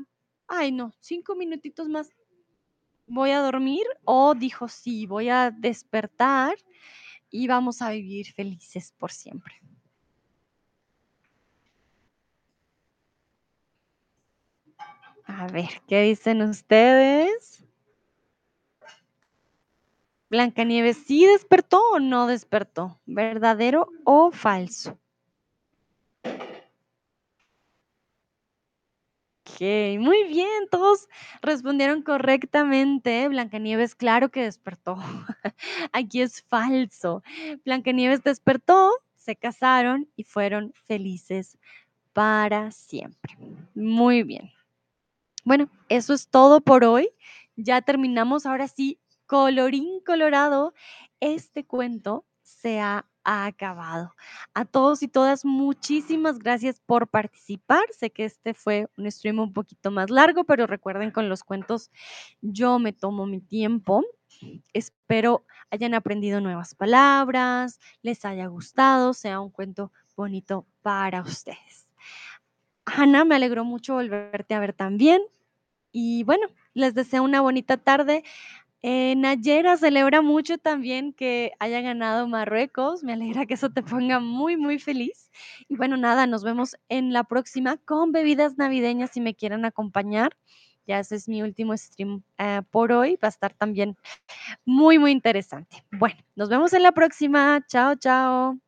Ay, no, cinco minutitos más voy a dormir o dijo, sí, voy a despertar y vamos a vivir felices por siempre. A ver, ¿qué dicen ustedes? Blancanieves, ¿sí despertó o no despertó? ¿Verdadero o falso? muy bien, todos respondieron correctamente. Blancanieves, claro que despertó. Aquí es falso. Blancanieves despertó, se casaron y fueron felices para siempre. Muy bien. Bueno, eso es todo por hoy. Ya terminamos ahora sí, colorín colorado. este cuento se ha acabado. A todos y todas, muchísimas gracias por participar. Sé que este fue un stream un poquito más largo, pero recuerden con los cuentos yo me tomo mi tiempo. Espero hayan aprendido nuevas palabras, les haya gustado, sea un cuento bonito para ustedes. Ana, me alegró mucho volverte a ver también. Y bueno, les deseo una bonita tarde. Eh, Nayera celebra mucho también que haya ganado Marruecos. Me alegra que eso te ponga muy, muy feliz. Y bueno, nada, nos vemos en la próxima con bebidas navideñas si me quieren acompañar. Ya ese es mi último stream eh, por hoy. Va a estar también muy, muy interesante. Bueno, nos vemos en la próxima. Chao, chao.